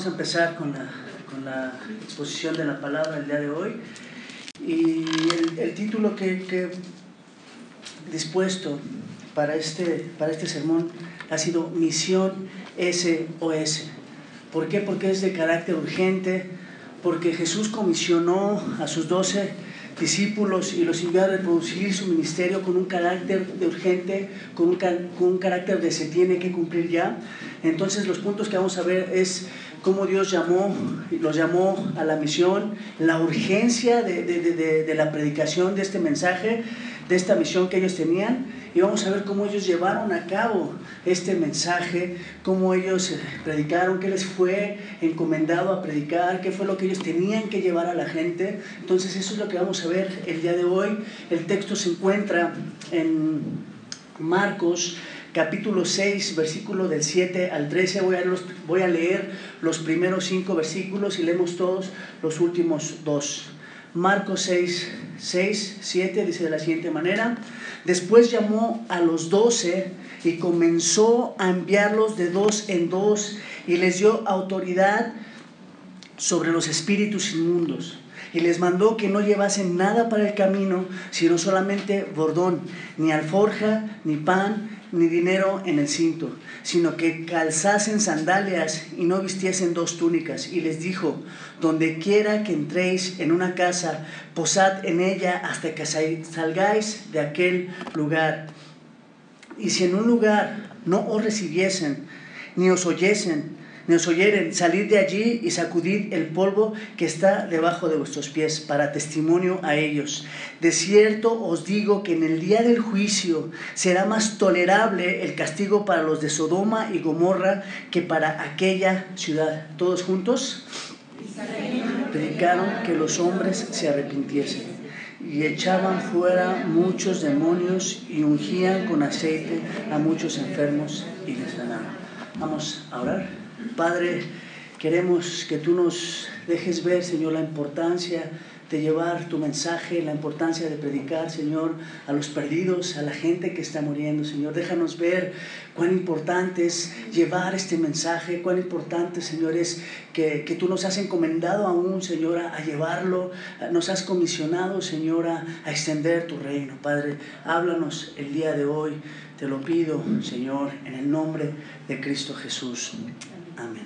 vamos a empezar con la, con la, exposición de la palabra el día de hoy. Y el, título que, he dispuesto para este, para este sermón ha sido Misión SOS. ¿Por qué? Porque es de carácter urgente, porque Jesús comisionó a sus doce discípulos y los envió a reproducir su ministerio con un carácter de urgente, con un, con un carácter de se tiene que cumplir ya. Entonces los puntos que vamos a ver es cómo Dios llamó, los llamó a la misión, la urgencia de, de, de, de la predicación de este mensaje, de esta misión que ellos tenían y vamos a ver cómo ellos llevaron a cabo este mensaje, cómo ellos eh, predicaron, qué les fue encomendado a predicar, qué fue lo que ellos tenían que llevar a la gente. Entonces eso es lo que vamos a ver el día de hoy. El texto se encuentra en Marcos capítulo 6, versículo del 7 al 13. Voy a, voy a leer los primeros cinco versículos y leemos todos los últimos dos. Marcos 6, 6, 7 dice de la siguiente manera. Después llamó a los doce y comenzó a enviarlos de dos en dos y les dio autoridad sobre los espíritus inmundos. Y les mandó que no llevasen nada para el camino, sino solamente bordón, ni alforja, ni pan, ni dinero en el cinto, sino que calzasen sandalias y no vistiesen dos túnicas. Y les dijo, donde quiera que entréis en una casa, posad en ella hasta que salgáis de aquel lugar. Y si en un lugar no os recibiesen, ni os oyesen, nos oyeren, salid de allí y sacudid el polvo que está debajo de vuestros pies para testimonio a ellos. De cierto os digo que en el día del juicio será más tolerable el castigo para los de Sodoma y Gomorra que para aquella ciudad. ¿Todos juntos? Predicaron que los hombres se arrepintiesen y echaban fuera muchos demonios y ungían con aceite a muchos enfermos y les sanaban. Vamos a orar. Padre, queremos que tú nos dejes ver, Señor, la importancia de llevar tu mensaje, la importancia de predicar, Señor, a los perdidos, a la gente que está muriendo, Señor. Déjanos ver cuán importante es llevar este mensaje, cuán importante, Señor, es que, tú nos has encomendado aún, Señor, a, llevarlo, nos has comisionado, Señor, a, a extender tu reino. Padre, háblanos el día de hoy, te lo pido, Señor, en el nombre de Cristo Jesús. Amén.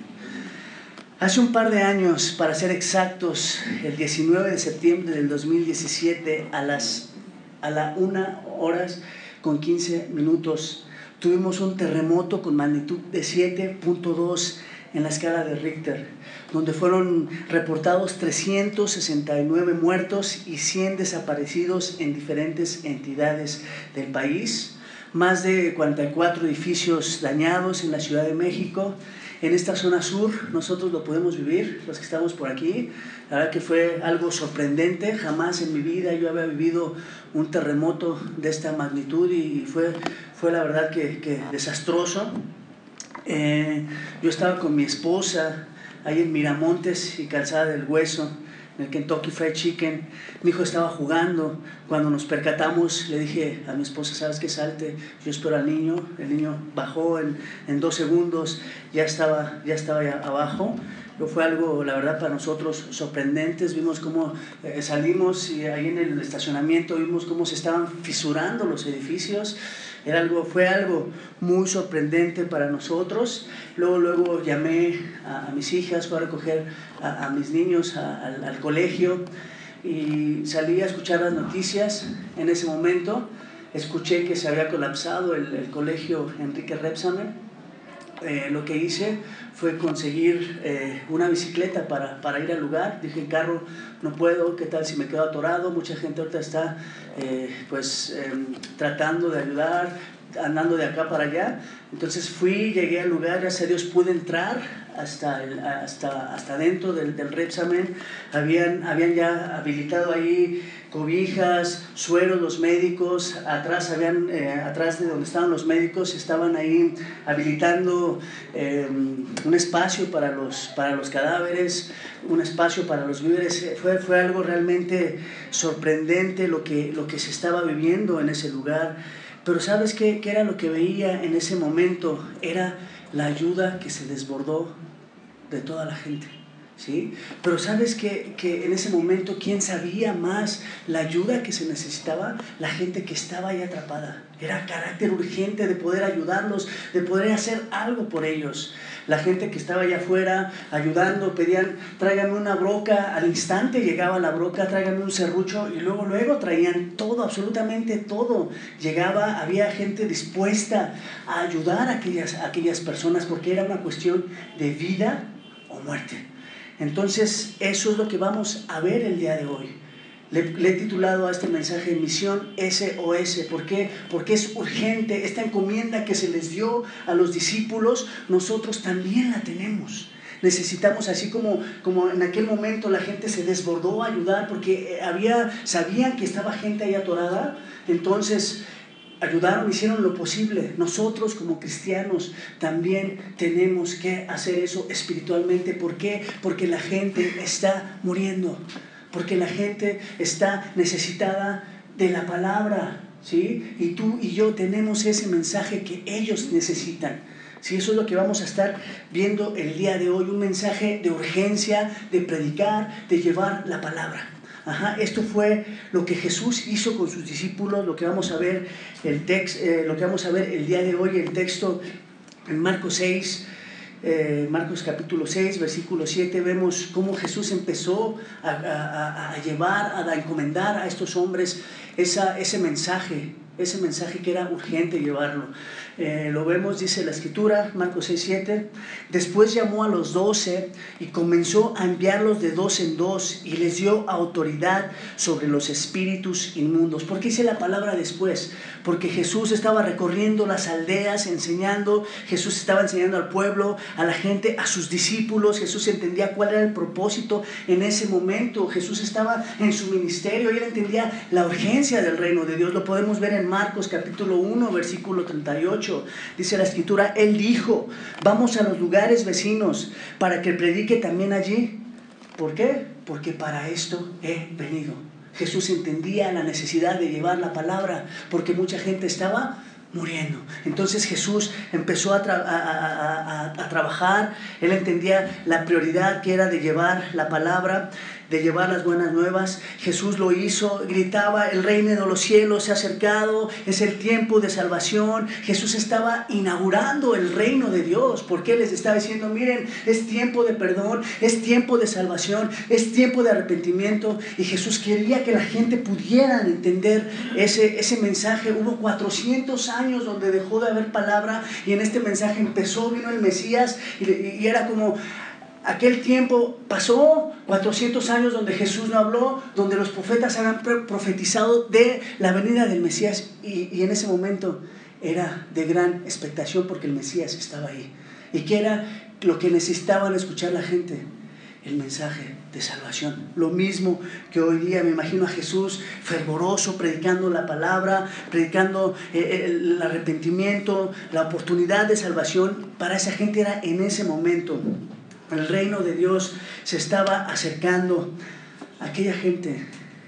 Hace un par de años, para ser exactos, el 19 de septiembre del 2017, a las a la 1 horas con 15 minutos, tuvimos un terremoto con magnitud de 7.2 en la escala de Richter, donde fueron reportados 369 muertos y 100 desaparecidos en diferentes entidades del país, más de 44 edificios dañados en la Ciudad de México en esta zona sur nosotros lo podemos vivir, los que estamos por aquí. La verdad que fue algo sorprendente, jamás en mi vida yo había vivido un terremoto de esta magnitud y fue, fue la verdad que, que desastroso. Eh, yo estaba con mi esposa ahí en Miramontes y Calzada del Hueso en el Kentucky Fried Chicken. Mi hijo estaba jugando. Cuando nos percatamos, le dije a mi esposa, ¿sabes qué salte? Yo espero al niño. El niño bajó en, en dos segundos, ya estaba, ya estaba abajo. Pero fue algo, la verdad, para nosotros sorprendente. Vimos cómo eh, salimos y ahí en el estacionamiento vimos cómo se estaban fisurando los edificios. Era algo, fue algo muy sorprendente para nosotros. Luego, luego llamé a, mis hijas, fui a recoger a, mis niños al, colegio y salí a escuchar las noticias. En ese momento escuché que se había colapsado el, colegio Enrique Repsamen. Eh, lo que hice fue conseguir eh, una bicicleta para, para, ir al lugar. Dije, en carro no puedo, ¿qué tal si me quedo atorado? Mucha gente ahorita está eh, pues em, tratando de ayudar, andando de acá para allá. Entonces fui, llegué al lugar, gracias a Dios pude entrar hasta, el, hasta, hasta dentro del, del Repsamen. Habían, habían ya habilitado ahí cobijas, sueros, los médicos, atrás, habían, eh, atrás de donde estaban los médicos, estaban ahí habilitando eh, un espacio para los, para los cadáveres, un espacio para los víveres. Fue, fue algo realmente sorprendente lo que, lo que se estaba viviendo en ese lugar. Pero ¿sabes qué, qué era lo que veía en ese momento? Era la ayuda que se desbordó de toda la gente. ¿Sí? Pero sabes que, que, en ese momento, ¿quién sabía más la ayuda que se necesitaba? La gente que estaba ahí atrapada. Era carácter urgente de poder ayudarlos, de poder hacer algo por ellos. La gente que estaba allá afuera ayudando, pedían, tráigame una broca, al instante llegaba la broca, tráigame un serrucho y luego, luego traían todo, absolutamente todo. Llegaba, había gente dispuesta a ayudar a aquellas, a aquellas personas porque era una cuestión de vida o muerte. Entonces, eso es lo que vamos a ver el día de hoy. Le, he titulado a este mensaje Misión SOS. ¿Por qué? Porque es urgente. Esta encomienda que se les dio a los discípulos, nosotros también la tenemos. Necesitamos, así como, como en aquel momento la gente se desbordó a ayudar porque eh, había, sabían que estaba gente ahí atorada, entonces ayudaron, hicieron lo posible. Nosotros como cristianos también tenemos que hacer eso espiritualmente. ¿Por qué? Porque la gente está muriendo porque la gente está necesitada de la palabra, ¿sí? Y tú y yo tenemos ese mensaje que ellos necesitan. Sí, eso es lo que vamos a estar viendo el día de hoy, un mensaje de urgencia, de predicar, de llevar la palabra. Ajá, esto fue lo que Jesús hizo con sus discípulos, lo que vamos a ver el eh, lo que vamos a ver el día de hoy, el texto en Marcos 6, eh, Marcos capítulo 6, versículo 7, vemos cómo Jesús empezó a, llevar, a encomendar a estos hombres esa, ese mensaje, ese mensaje que era urgente llevarlo. Eh, lo vemos, dice la escritura, Marcos 6, 7. Después llamó a los doce y comenzó a enviarlos de dos en dos y les dio autoridad sobre los espíritus inmundos. ¿Por qué dice la palabra después? Porque Jesús estaba recorriendo las aldeas, enseñando, Jesús estaba enseñando al pueblo, a la gente, a sus discípulos. Jesús entendía cuál era el propósito en ese momento. Jesús estaba en su ministerio y él entendía la urgencia del reino de Dios. Lo podemos ver en Marcos capítulo 1, versículo 38 dice la escritura, Él dijo, vamos a los lugares vecinos para que predique también allí. ¿Por qué? Porque para esto he venido. Jesús entendía la necesidad de llevar la palabra porque mucha gente estaba muriendo. Entonces Jesús empezó a, trabajar, él entendía la prioridad que era de llevar la palabra de llevar las buenas nuevas. Jesús lo hizo, gritaba, el reino de los cielos se ha acercado, es el tiempo de salvación. Jesús estaba inaugurando el reino de Dios, porque les estaba diciendo, miren, es tiempo de perdón, es tiempo de salvación, es tiempo de arrepentimiento. Y Jesús quería que la gente pudiera entender ese, ese mensaje. Hubo 400 años donde dejó de haber palabra y en este mensaje empezó, vino el Mesías y, y era como Aquel tiempo pasó, 400 años donde Jesús no habló, donde los profetas habían profetizado de la venida del Mesías y, en ese momento era de gran expectación porque el Mesías estaba ahí. ¿Y qué era lo que necesitaban escuchar la gente? El mensaje de salvación. Lo mismo que hoy día me imagino a Jesús fervoroso, predicando la palabra, predicando eh, eh, el arrepentimiento, la oportunidad de salvación. Para esa gente era en ese momento. El reino de Dios se estaba acercando a aquella gente,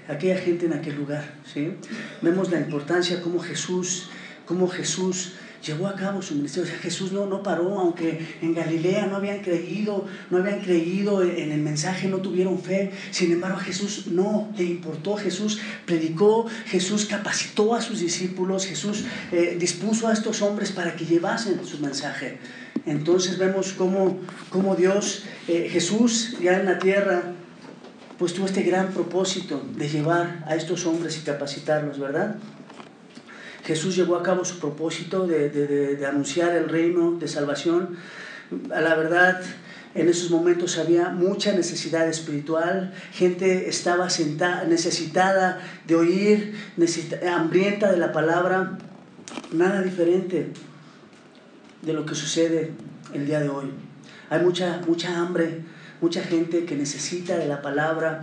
aquella gente en aquel lugar. ¿sí? Vemos la importancia como Jesús, como Jesús llevó a cabo su ministerio. Jesús no, no paró, aunque en Galilea no habían creído, no habían creído en el mensaje, no tuvieron fe. Sin embargo, a Jesús no le importó. Jesús predicó, Jesús capacitó a sus discípulos, Jesús eh, dispuso a estos hombres para que llevasen su mensaje. Entonces vemos cómo, cómo Dios, eh, Jesús ya en la tierra, pues tuvo este gran propósito de llevar a estos hombres y capacitarlos, ¿verdad? Jesús llevó a cabo su propósito de, de, anunciar el reino de salvación. A la verdad, en esos momentos había mucha necesidad espiritual, gente estaba sentada, necesitada de oír, hambrienta de la palabra, nada diferente de lo que sucede el día de hoy. Hay mucha, mucha hambre, mucha gente que necesita de la palabra.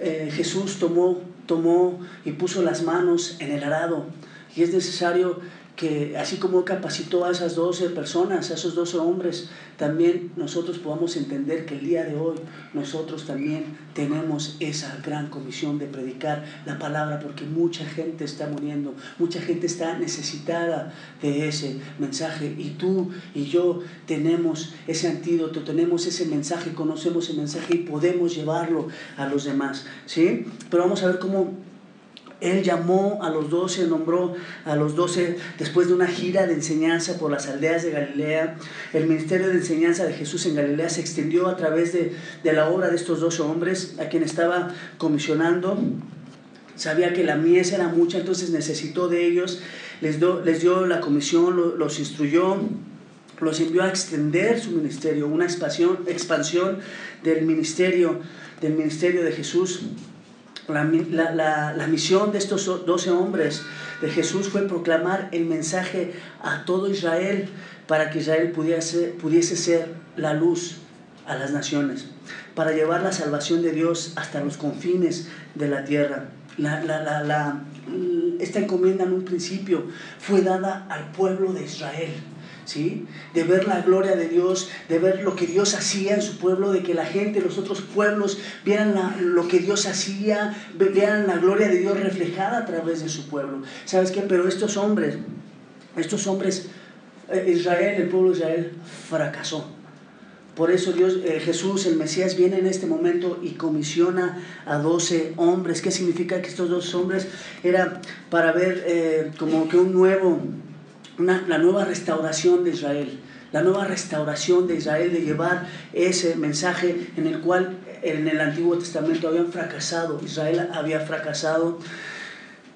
Eh, Jesús tomó, tomó y puso las manos en el arado Y es necesario que así como capacitó a esas 12 personas, a esos 12 hombres, también nosotros podamos entender que el día de hoy nosotros también tenemos esa gran comisión de predicar la palabra porque mucha gente está muriendo, mucha gente está necesitada de ese mensaje y tú y yo tenemos ese antídoto, tenemos ese mensaje, conocemos ese mensaje y podemos llevarlo a los demás, ¿sí? Pero vamos a ver cómo él llamó a los doce, nombró a los doce después de una gira de enseñanza por las aldeas de Galilea. El ministerio de enseñanza de Jesús en Galilea se extendió a través de, la obra de estos doce hombres a quien estaba comisionando. Sabía que la mies era mucha, entonces necesitó de ellos. Les, les dio la comisión, los instruyó, los envió a extender su ministerio, una expansión, expansión del ministerio, del ministerio de Jesús. La, misión de estos doce hombres de Jesús fue proclamar el mensaje a todo Israel para que Israel pudiese, pudiese ser la luz a las naciones, para llevar la salvación de Dios hasta los confines de la tierra. esta encomienda en un principio fue dada al pueblo de Israel de ver la gloria de Dios, de ver lo que Dios hacía en su pueblo, de que la gente, los otros pueblos, vieran lo que Dios hacía, vieran la gloria de Dios reflejada a través de su pueblo. ¿Sabes qué? Pero estos hombres, estos hombres, eh, Israel, el pueblo de Israel, fracasó. Por eso Dios, Jesús, el Mesías, viene en este momento y comisiona a 12 hombres. ¿Qué significa que estos dos hombres era para ver eh, como que un nuevo la nueva restauración de Israel, la nueva restauración de Israel, de llevar ese mensaje en el cual en el Antiguo Testamento habían fracasado, Israel había fracasado.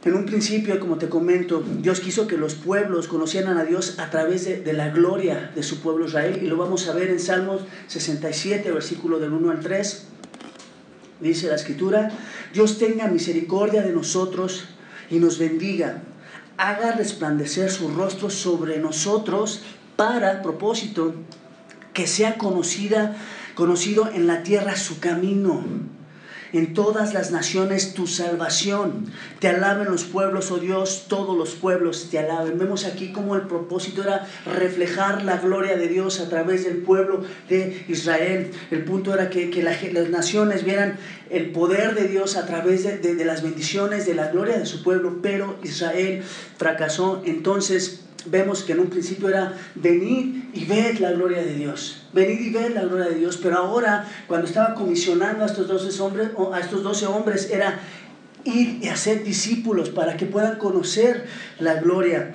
En un principio, como te comento, Dios quiso que los pueblos conocieran a Dios a través de, de, la gloria de su pueblo Israel. Y lo vamos a ver en Salmos 67, versículo del 1 al 3. Dice la escritura, Dios tenga misericordia de nosotros y nos bendiga haga resplandecer su rostro sobre nosotros para propósito que sea conocida, conocido en la tierra su camino en todas las naciones tu salvación. Te alaben los pueblos, oh Dios, todos los pueblos te alaben. Vemos aquí cómo el propósito era reflejar la gloria de Dios a través del pueblo de Israel. El punto era que, las naciones vieran el poder de Dios a través de, de las bendiciones, de la gloria de su pueblo, pero Israel fracasó. Entonces, vemos que en un principio era venir y ver la gloria de Dios. Venir y ver la gloria de Dios. Pero ahora, cuando estaba comisionando a estos 12 hombres, a estos 12 hombres era ir y hacer discípulos para que puedan conocer la gloria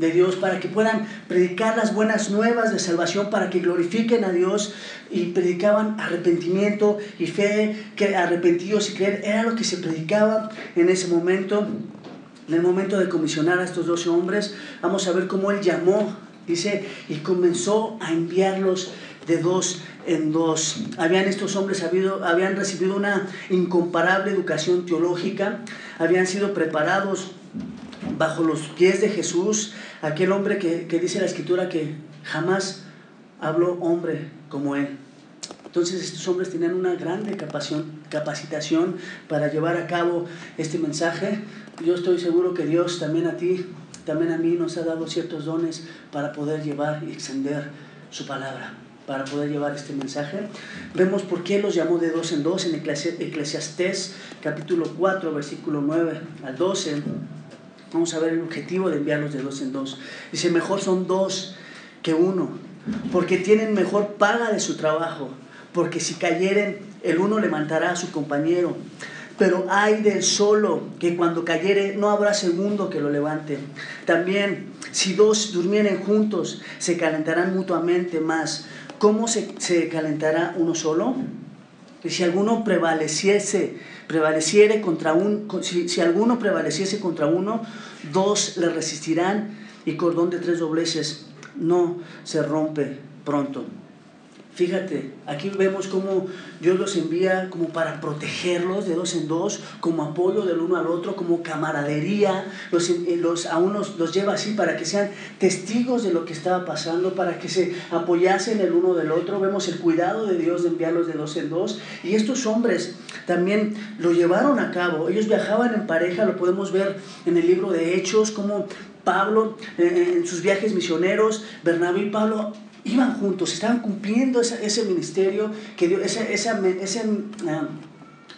de Dios, para que puedan predicar las buenas nuevas de salvación, para que glorifiquen a Dios y predicaban arrepentimiento y fe, que arrepentidos y creer, era lo que se predicaba en ese momento. En el momento de comisionar a estos 12 hombres, vamos a ver cómo él llamó, dice, y comenzó a enviarlos de dos en dos. Habían estos hombres habido, habían recibido una incomparable educación teológica, habían sido preparados bajo los pies de Jesús, aquel hombre que, que dice la escritura que jamás habló hombre como él. Entonces estos hombres tenían una grande capacitación para llevar a cabo este mensaje. Yo estoy seguro que Dios también a ti, también a mí nos ha dado ciertos dones para poder llevar y extender su palabra, para poder llevar este mensaje. Vemos por qué los llamó de dos en dos en Eclesiastés capítulo 4, versículo 9 al 12. Vamos a ver el objetivo de enviarlos de dos en dos. Dice, mejor son dos que uno, porque tienen mejor paga de su trabajo porque si cayeren, el uno levantará a su compañero. Pero hay del solo, que cuando cayere no habrá segundo que lo levante. También, si dos durmieren juntos, se calentarán mutuamente más. ¿Cómo se, se calentará uno solo? Y si alguno prevaleciese, prevaleciere contra un, si, si alguno prevaleciese contra uno, dos le resistirán y cordón de tres dobleces no se rompe pronto. Fíjate, aquí vemos cómo Dios los envía como para protegerlos de dos en dos, como apoyo del uno al otro, como camaradería, los, eh, los, a unos los lleva así para que sean testigos de lo que estaba pasando, para que se apoyasen el uno del otro. Vemos el cuidado de Dios de enviarlos de dos en dos. Y estos hombres también lo llevaron a cabo. Ellos viajaban en pareja, lo podemos ver en el libro de Hechos, como Pablo eh, en sus viajes misioneros, Bernabé y Pablo iban juntos, estaban cumpliendo ese, ministerio, que Dios, ese, ese, ah,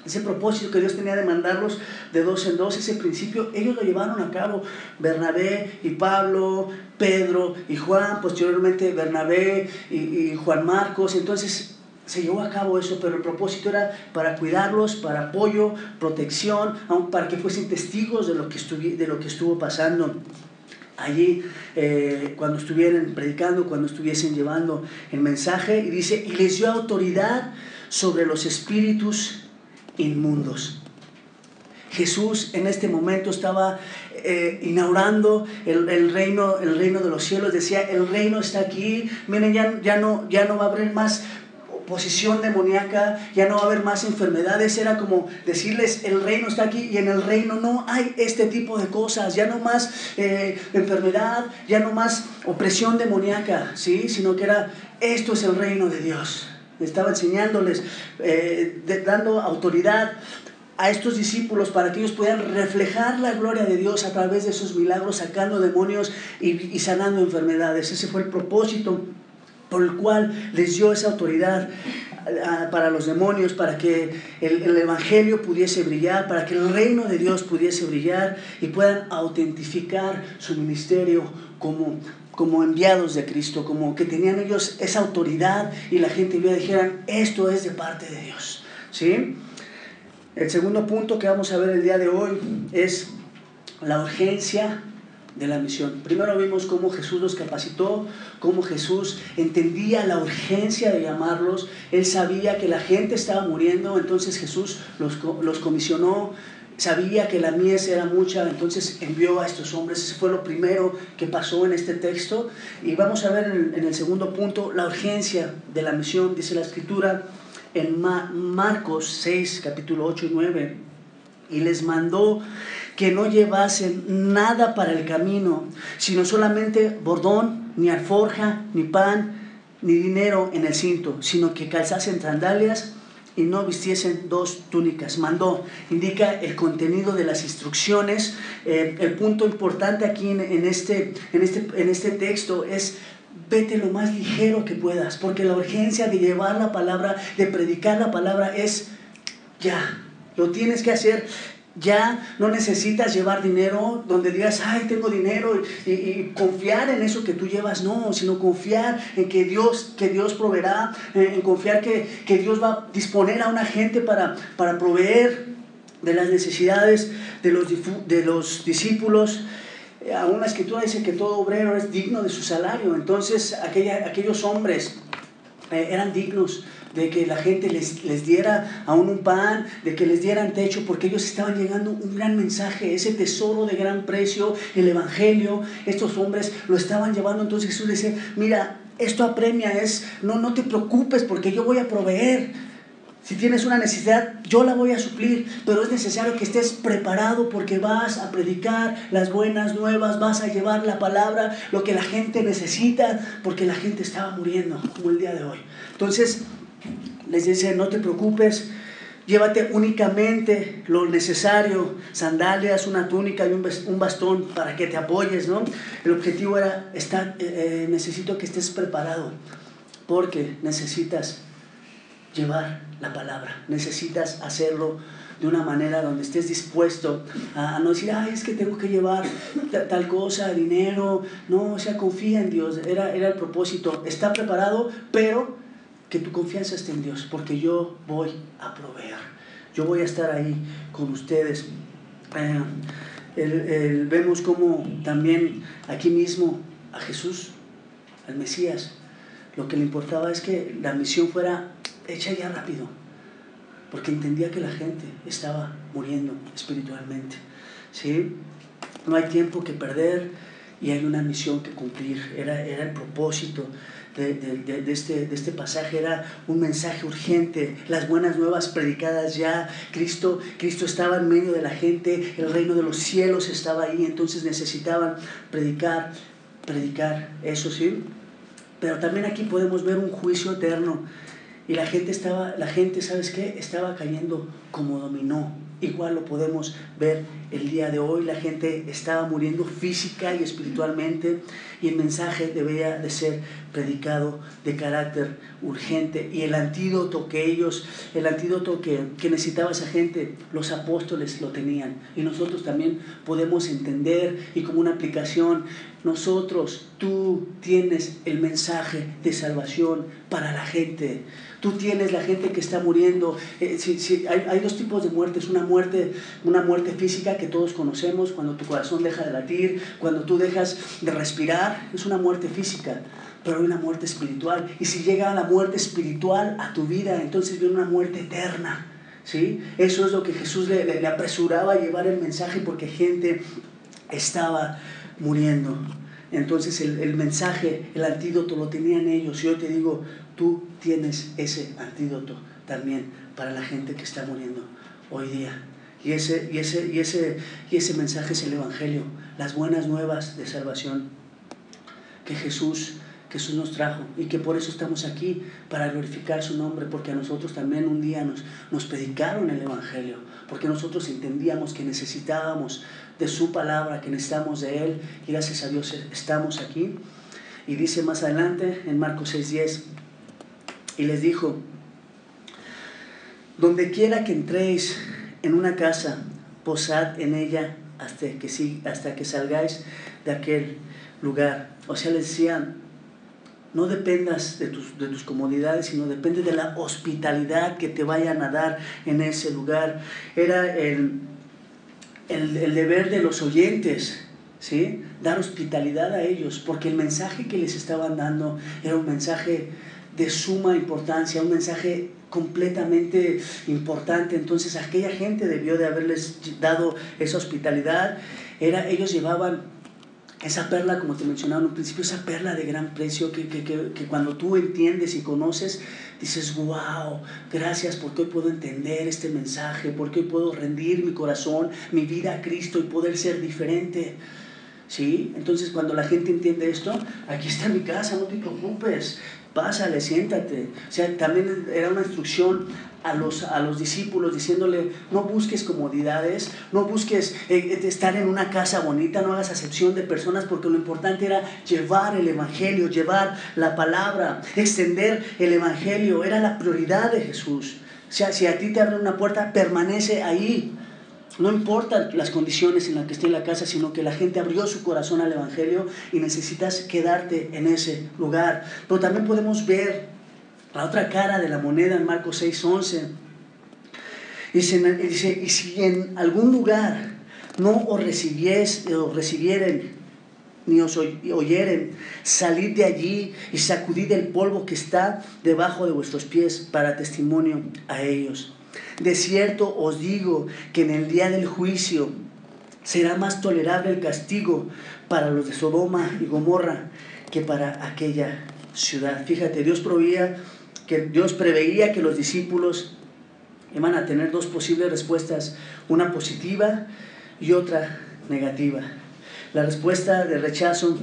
ese, propósito que Dios tenía de mandarlos de dos en dos, ese principio, ellos lo llevaron a cabo. Bernabé y Pablo, Pedro y Juan, posteriormente Bernabé y, y Juan Marcos. Entonces se llevó a cabo eso, pero el propósito era para cuidarlos, para apoyo, protección, aun para que fuesen testigos de lo que, de lo que estuvo pasando allí eh, cuando estuvieran predicando, cuando estuviesen llevando el mensaje, y dice, y les dio autoridad sobre los espíritus inmundos. Jesús en este momento estaba eh, inaugurando el, el, reino, el reino de los cielos, decía, el reino está aquí, miren, ya, ya, no, ya no va a haber más posición demoníaca, ya no va a haber más enfermedades, era como decirles, el reino está aquí y en el reino no hay este tipo de cosas, ya no más eh, enfermedad, ya no más opresión demoníaca, ¿sí? sino que era, esto es el reino de Dios. Estaba enseñándoles, eh, dando autoridad a estos discípulos para que ellos puedan reflejar la gloria de Dios a través de esos milagros, sacando demonios y sanando enfermedades. Ese fue el propósito por el cual les dio esa autoridad para los demonios, para que el, Evangelio pudiese brillar, para que el reino de Dios pudiese brillar y puedan autentificar su ministerio como, como enviados de Cristo, como que tenían ellos esa autoridad y la gente vía dijeran, esto es de parte de Dios. ¿Sí? El segundo punto que vamos a ver el día de hoy es la urgencia de la misión. Primero vimos cómo Jesús los capacitó, cómo Jesús entendía la urgencia de llamarlos, él sabía que la gente estaba muriendo, entonces Jesús los, los comisionó, sabía que la mies era mucha, entonces envió a estos hombres, ese fue lo primero que pasó en este texto. Y vamos a ver en el, segundo punto la urgencia de la misión, dice la escritura en Marcos 6, capítulo 8 y 9, y les mandó que no llevasen nada para el camino, sino solamente bordón, ni alforja, ni pan, ni dinero en el cinto, sino que calzasen sandalias y no vistiesen dos túnicas. Mandó, indica el contenido de las instrucciones. Eh, el punto importante aquí en, este, en, este, en este texto es vete lo más ligero que puedas, porque la urgencia de llevar la palabra, de predicar la palabra es ya, lo tienes que hacer ya no necesitas llevar dinero donde digas, ay, tengo dinero y, confiar en eso que tú llevas, no, sino confiar en que Dios, que Dios proveerá, en confiar que, que, Dios va a disponer a una gente para, para proveer de las necesidades de los, de los discípulos. Aún la escritura dice que todo obrero es digno de su salario, entonces aquella, aquellos hombres eh, eran dignos de que la gente les, les diera aún un pan, de que les dieran techo, porque ellos estaban llegando un gran mensaje, ese tesoro de gran precio, el Evangelio, estos hombres lo estaban llevando, entonces Jesús les dice, mira, esto apremia, es, no, no te preocupes porque yo voy a proveer. Si tienes una necesidad, yo la voy a suplir, pero es necesario que estés preparado porque vas a predicar las buenas nuevas, vas a llevar la palabra, lo que la gente necesita, porque la gente estaba muriendo, como el día de hoy. Entonces, les dice, no te preocupes, llévate únicamente lo necesario, sandalias, una túnica y un bastón para que te apoyes, ¿no? El objetivo era, estar, eh, eh, necesito que estés preparado, porque necesitas llevar la palabra, necesitas hacerlo de una manera donde estés dispuesto a, no decir, ay, es que tengo que llevar tal cosa, dinero, no, o sea, confía en Dios, era, era el propósito, está preparado, pero que tu confianza esté en Dios, porque yo voy a proveer. Yo voy a estar ahí con ustedes. Eh, vemos como también aquí mismo a Jesús, al Mesías, lo que le importaba es que la misión fuera hecha ya rápido, porque entendía que la gente estaba muriendo espiritualmente. ¿sí? No hay tiempo que perder y hay una misión que cumplir. Era, era el propósito de, de, este, de este pasaje, era un mensaje urgente, las buenas nuevas predicadas ya, Cristo, Cristo estaba en medio de la gente, el reino de los cielos estaba ahí, entonces necesitaban predicar, predicar, eso sí. Pero también aquí podemos ver un juicio eterno. Y la gente estaba, la gente, ¿sabes qué? Estaba cayendo como dominó. Igual lo podemos ver el día de hoy. La gente estaba muriendo física y espiritualmente y el mensaje debía de ser predicado de carácter urgente. Y el antídoto que ellos, el antídoto que, que necesitaba esa gente, los apóstoles lo tenían. Y nosotros también podemos entender y como una aplicación, nosotros, tú tienes el mensaje de salvación para la gente. Tú tienes la gente que está muriendo. Eh, si, hay, hay, dos tipos de muertes. Una muerte, una muerte física que todos conocemos, cuando tu corazón deja de latir, cuando tú dejas de respirar, es una muerte física. Pero hay una muerte espiritual. Y si llega la muerte espiritual a tu vida, entonces viene una muerte eterna. ¿sí? Eso es lo que Jesús le, apresuraba a llevar el mensaje porque gente estaba muriendo. Entonces el, el, mensaje, el antídoto lo tenían ellos. Y yo te digo, tú tienes ese antídoto también para la gente que está muriendo hoy día. Y ese, y ese, y ese, y ese mensaje es el Evangelio, las buenas nuevas de salvación que Jesús, Jesús nos trajo y que por eso estamos aquí, para glorificar su nombre, porque a nosotros también un día nos, nos predicaron el Evangelio, porque nosotros entendíamos que necesitábamos de su palabra, que necesitamos de Él, y gracias a Dios estamos aquí. Y dice más adelante en Marcos 6:10, y les dijo, donde quiera que entréis en una casa, posad en ella hasta que, hasta que salgáis de aquel lugar. O sea, les decía, no dependas de tus, de tus comodidades, sino depende de la hospitalidad que te vayan a dar en ese lugar. Era el, el, el deber de los oyentes, ¿sí? Dar hospitalidad a ellos, porque el mensaje que les estaban dando era un mensaje de suma importancia, un mensaje completamente importante. Entonces aquella gente debió de haberles dado esa hospitalidad. Era, ellos llevaban esa perla, como te mencionaba en un principio, esa perla de gran precio que, que, que, cuando tú entiendes y conoces, dices, wow, gracias porque hoy puedo entender este mensaje, porque hoy puedo rendir mi corazón, mi vida a Cristo y poder ser diferente. ¿Sí? Entonces cuando la gente entiende esto, aquí está mi casa, no te preocupes, pásale, siéntate. O sea, también era una instrucción a los, a los discípulos diciéndole, no busques comodidades, no busques eh, estar en una casa bonita, no hagas acepción de personas, porque lo importante era llevar el Evangelio, llevar la palabra, extender el Evangelio, era la prioridad de Jesús. O sea, si a ti te abre una puerta, permanece ahí. No importan las condiciones en las que esté la casa, sino que la gente abrió su corazón al Evangelio y necesitas quedarte en ese lugar. Pero también podemos ver la otra cara de la moneda en Marcos 6:11. Dice, y si en algún lugar no os, recibies, os recibieren ni os oyeren, salid de allí y sacudid el polvo que está debajo de vuestros pies para testimonio a ellos. De cierto os digo que en el día del juicio será más tolerable el castigo para los de Sodoma y Gomorra que para aquella ciudad. Fíjate, Dios proveía que Dios preveía que los discípulos iban a tener dos posibles respuestas, una positiva y otra negativa. La respuesta de rechazo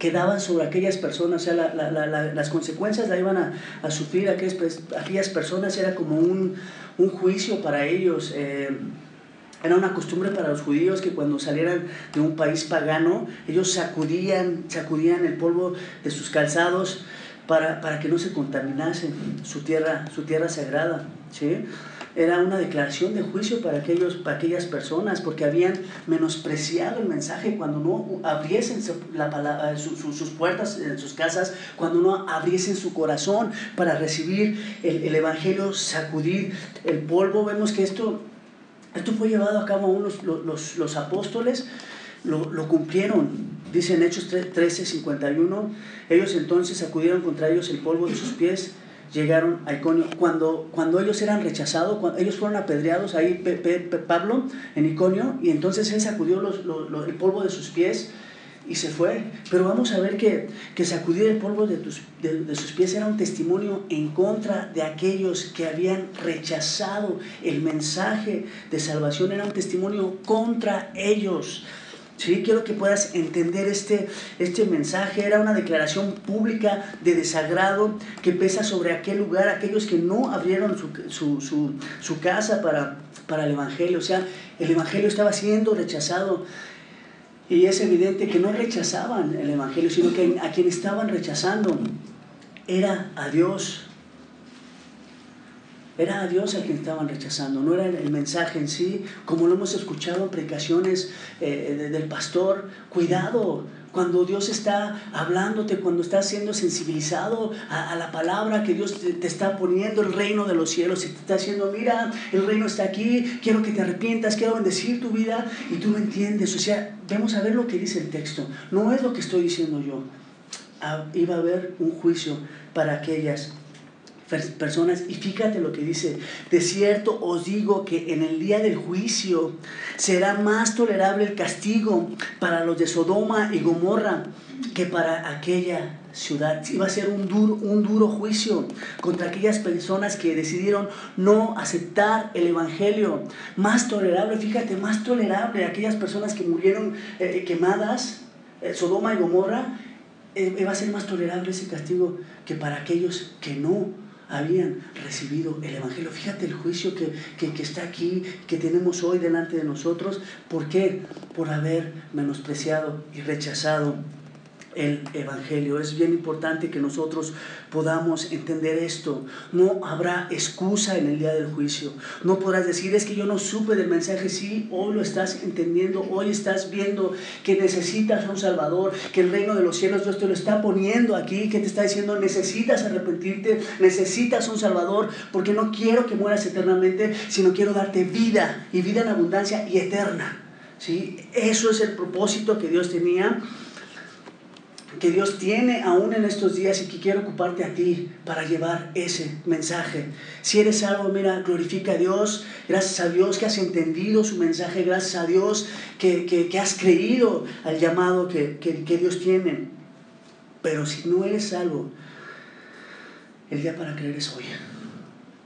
quedaban sobre aquellas personas, o sea, la, la, la, las consecuencias la iban a, a sufrir aquellas, aquellas, personas, era como un, un juicio para ellos. Eh, era una costumbre para los judíos que cuando salieran de un país pagano, ellos sacudían, sacudían el polvo de sus calzados para, para que no se contaminase su tierra, su tierra sagrada. ¿sí? Era una declaración de juicio para, aquellos, para aquellas personas, porque habían menospreciado el mensaje cuando no abriesen la palabra, sus puertas en sus casas, cuando no abriesen su corazón para recibir el, el Evangelio, sacudir el polvo. Vemos que esto, esto fue llevado a cabo aún los, los, los apóstoles, lo, lo cumplieron. Dice en Hechos 13, 51, ellos entonces sacudieron contra ellos el polvo de sus pies llegaron a Iconio. Cuando, cuando ellos eran rechazados, ellos fueron apedreados ahí, Pablo, en Iconio, y entonces él sacudió los, el polvo de sus pies y se fue. Pero vamos a ver que, que sacudir el polvo de, tus, de, sus pies era un testimonio en contra de aquellos que habían rechazado el mensaje de salvación, era un testimonio contra ellos. Sí, quiero que puedas entender este, este mensaje. Era una declaración pública de desagrado que pesa sobre aquel lugar, aquellos que no abrieron su, su, su casa para, para el Evangelio. O sea, el Evangelio estaba siendo rechazado. Y es evidente que no rechazaban el Evangelio, sino que a quien estaban rechazando era a Dios. Era a Dios a quien estaban rechazando, no era el mensaje en sí, como lo hemos escuchado en predicaciones eh, del pastor. Cuidado, cuando Dios está hablándote, cuando estás siendo sensibilizado a, la palabra que Dios te, está poniendo, el reino de los cielos, y te está diciendo, mira, el reino está aquí, quiero que te arrepientas, quiero bendecir tu vida, y tú no entiendes. O sea, vamos a ver lo que dice el texto. No es lo que estoy diciendo yo. Ah, iba a haber un juicio para aquellas personas. Y fíjate lo que dice, de cierto os digo que en el día del juicio será más tolerable el castigo para los de Sodoma y Gomorra que para aquella ciudad. Iba a ser un duro, un duro juicio contra aquellas personas que decidieron no aceptar el Evangelio. Más tolerable, fíjate, más tolerable aquellas personas que murieron eh, quemadas, eh, Sodoma y Gomorra. Eh, va a ser más tolerable ese castigo que para aquellos que no habían recibido el Evangelio. Fíjate el juicio que, que, está aquí, que tenemos hoy delante de nosotros. ¿Por qué? Por haber menospreciado y rechazado el Evangelio. Es bien importante que nosotros podamos entender esto. No habrá excusa en el día del juicio. No podrás decir, es que yo no supe del mensaje. Sí, hoy lo estás entendiendo, hoy estás viendo que necesitas un Salvador, que el reino de los cielos Dios te lo está poniendo aquí, que te está diciendo, necesitas arrepentirte, necesitas un Salvador, porque no quiero que mueras eternamente, sino quiero darte vida y vida en abundancia y eterna. ¿Sí? Eso es el propósito que Dios tenía que Dios tiene aún en estos días y que quiero ocuparte a ti para llevar ese mensaje. Si eres algo, mira, glorifica a Dios, gracias a Dios que has entendido su mensaje, gracias a Dios que, que, has creído al llamado que, que, Dios tiene. Pero si no eres salvo, el día para creer es hoy.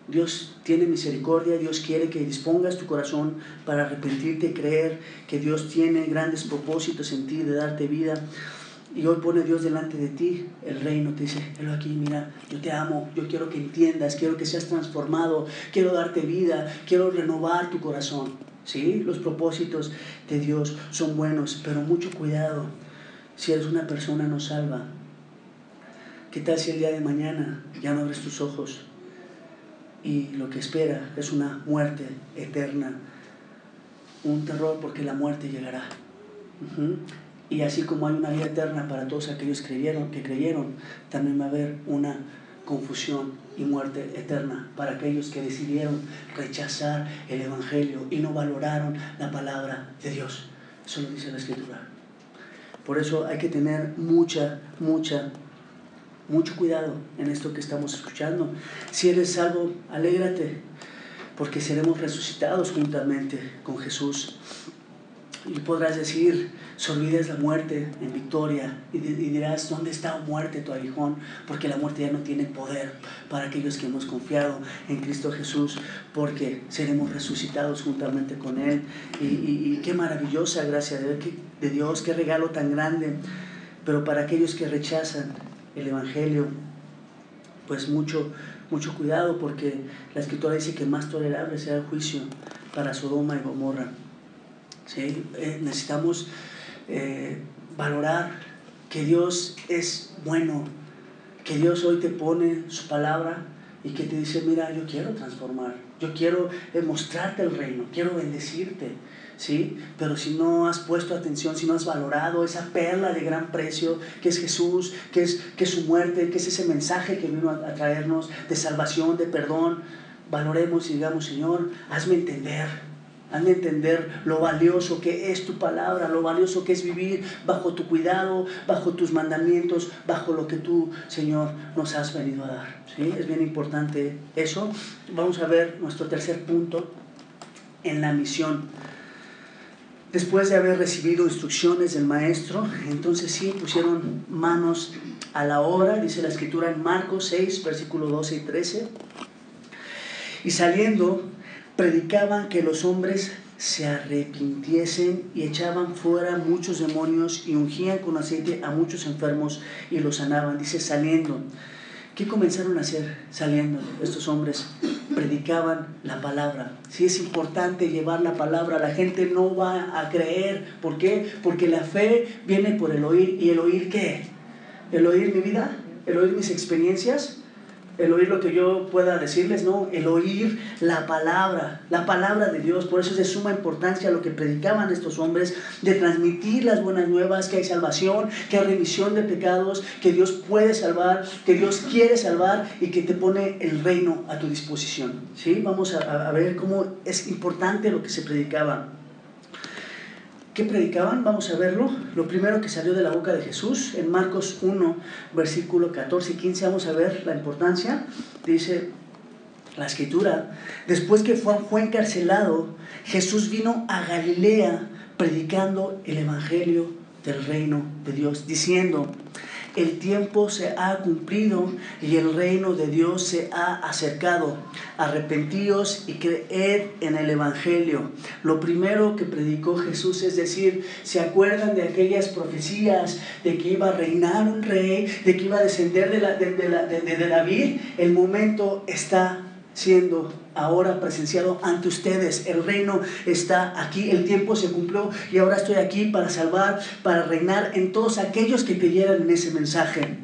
Dios tiene misericordia, Dios quiere que dispongas tu corazón para arrepentirte y creer que Dios tiene grandes propósitos en ti de darte vida. Y hoy pone Dios delante de ti el reino, te dice, pero aquí, mira, yo te amo, yo quiero que entiendas, quiero que seas transformado, quiero darte vida, quiero renovar tu corazón. ¿Sí? Los propósitos de Dios son buenos, pero mucho cuidado si eres una persona no salva. ¿Qué tal si el día de mañana ya no abres tus ojos y lo que espera es una muerte eterna? Un terror porque la muerte llegará. Y así como hay una vida eterna para todos aquellos que creyeron, que creyeron, también va a haber una confusión y muerte eterna para aquellos que decidieron rechazar el Evangelio y no valoraron la palabra de Dios. Eso lo dice la Escritura. Por eso hay que tener mucha, mucha, mucho cuidado en esto que estamos escuchando. Si eres salvo, alégrate, porque seremos resucitados juntamente con Jesús. Y podrás decir, se olvides la muerte en victoria y, dirás, ¿dónde está muerte tu aguijón? Porque la muerte ya no tiene poder para aquellos que hemos confiado en Cristo Jesús, porque seremos resucitados juntamente con Él. Y, qué maravillosa gracia de, de Dios, qué regalo tan grande. Pero para aquellos que rechazan el Evangelio, pues mucho, mucho cuidado, porque la Escritura dice que más tolerable será el juicio para Sodoma y Gomorra. ¿Sí? Eh, necesitamos eh, valorar que Dios es bueno, que Dios hoy te pone su palabra y que te dice, mira, yo quiero transformar, yo quiero mostrarte el reino, quiero bendecirte, ¿sí? Pero si no has puesto atención, si no has valorado esa perla de gran precio que es Jesús, que es, que su muerte, que es ese mensaje que vino a traernos de salvación, de perdón, valoremos y digamos, Señor, hazme entender Hazme entender lo valioso que es tu palabra, lo valioso que es vivir bajo tu cuidado, bajo tus mandamientos, bajo lo que tú, Señor, nos has venido a dar. ¿Sí? Es bien importante eso. Vamos a ver nuestro tercer punto en la misión. después de haber recibido instrucciones del maestro, entonces sí pusieron manos a la obra, dice la escritura en Marcos 6, versículo 12 y 13. Y saliendo, predicaban que los hombres se arrepintiesen y echaban fuera muchos demonios y ungían con aceite a muchos enfermos y los sanaban. Dice, saliendo. ¿Qué comenzaron a hacer saliendo estos hombres? Predicaban la palabra. Si es importante llevar la palabra, la gente no va a creer. ¿Por qué? Porque la fe viene por el oír. ¿Y el oír qué? ¿El oír mi vida? ¿El oír mis experiencias? El oír lo que yo pueda decirles, no, el oír la palabra, la palabra de Dios. Por eso es de suma importancia lo que predicaban estos hombres, de transmitir las buenas nuevas, que hay salvación, que hay remisión de pecados, que Dios puede salvar, que Dios quiere salvar y que te pone el reino a tu disposición. ¿Sí? Vamos a, a ver cómo es importante lo que se predicaba. ¿Qué predicaban? Vamos a verlo. Lo primero que salió de la boca de Jesús, en Marcos 1, versículo 14 y 15, vamos a ver la importancia. Dice la escritura, después que fue, fue encarcelado, Jesús vino a Galilea predicando el Evangelio del reino de Dios, diciendo, el tiempo se ha cumplido y el reino de Dios se ha acercado. Arrepentíos y creed en el Evangelio. Lo primero que predicó Jesús es decir, ¿se acuerdan de aquellas profecías de que iba a reinar un rey, de que iba a descender de, la, de, de David? El momento está siendo ahora presenciado ante ustedes. El reino está aquí, el tiempo se cumplió y ahora estoy aquí para salvar, para reinar en todos aquellos que creyeran en ese mensaje.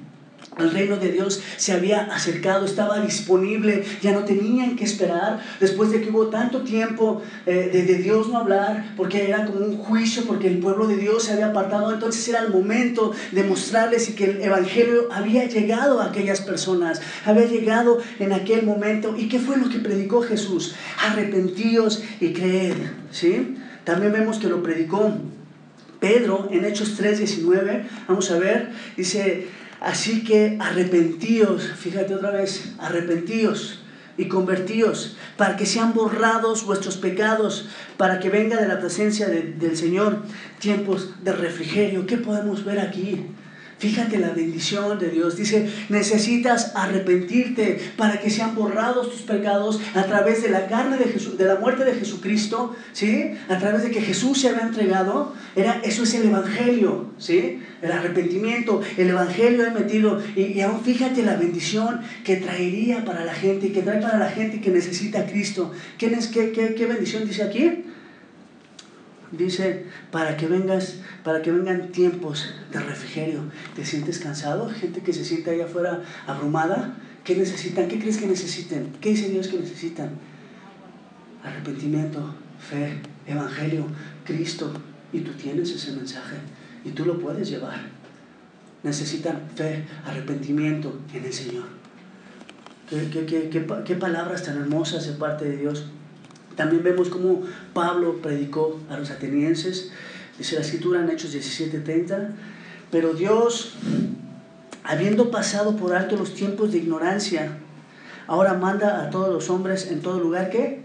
El reino de Dios se había acercado, estaba disponible, ya no tenían que esperar. Después de que hubo tanto tiempo eh, de, Dios no hablar, porque era como un juicio, porque el pueblo de Dios se había apartado, entonces era el momento de mostrarles y que el Evangelio había llegado a aquellas personas, había llegado en aquel momento. ¿Y qué fue lo que predicó Jesús? Arrepentíos y creed. ¿sí? También vemos que lo predicó Pedro en Hechos 3:19. Vamos a ver, dice Así que arrepentíos, fíjate otra vez, arrepentíos y convertíos para que sean borrados vuestros pecados, para que venga de la presencia del Señor tiempos de refrigerio. ¿Qué podemos ver aquí? Fíjate la bendición de Dios. Dice, necesitas arrepentirte para que sean borrados tus pecados a través de la carne de Jesús, de la muerte de Jesucristo, ¿sí? A través de que Jesús se había entregado. Era, eso es el Evangelio, ¿sí? El arrepentimiento, el Evangelio ha metido. Y, aún fíjate la bendición que traería para la gente que trae para la gente que necesita a Cristo. ¿Qué, qué, qué bendición dice aquí? Dice, para que vengas, para que vengan tiempos de refrigerio. ¿Te sientes cansado? Gente que se siente allá afuera abrumada. ¿Qué necesitan? ¿Qué crees que necesiten? ¿Qué dice Dios que necesitan? Arrepentimiento, fe, evangelio, Cristo. Y tú tienes ese mensaje y tú lo puedes llevar. Necesitan fe, arrepentimiento en el Señor. ¿Qué, qué, qué, qué palabras tan hermosas de parte de Dios? También vemos cómo Pablo predicó a los atenienses, dice la escritura en Hechos 17:30, pero Dios, habiendo pasado por alto los tiempos de ignorancia, ahora manda a todos los hombres en todo lugar que,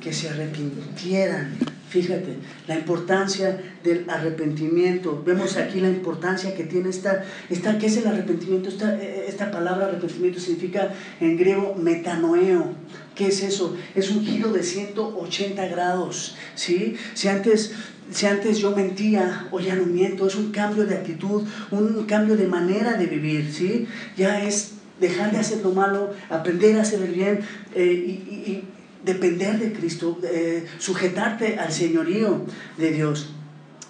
que se arrepintieran. Fíjate, la importancia del arrepentimiento. Vemos aquí la importancia que tiene esta, esta ¿qué es el arrepentimiento? Esta, esta palabra arrepentimiento significa en griego metanoeo. ¿Qué es eso? Es un giro de 180 grados, ¿sí? Si antes, si antes yo mentía, o ya no miento, es un cambio de actitud, un cambio de manera de vivir, ¿sí? Ya es dejar de hacer lo malo, aprender a hacer el bien eh, y, depender de Cristo, eh, sujetarte al señorío de Dios.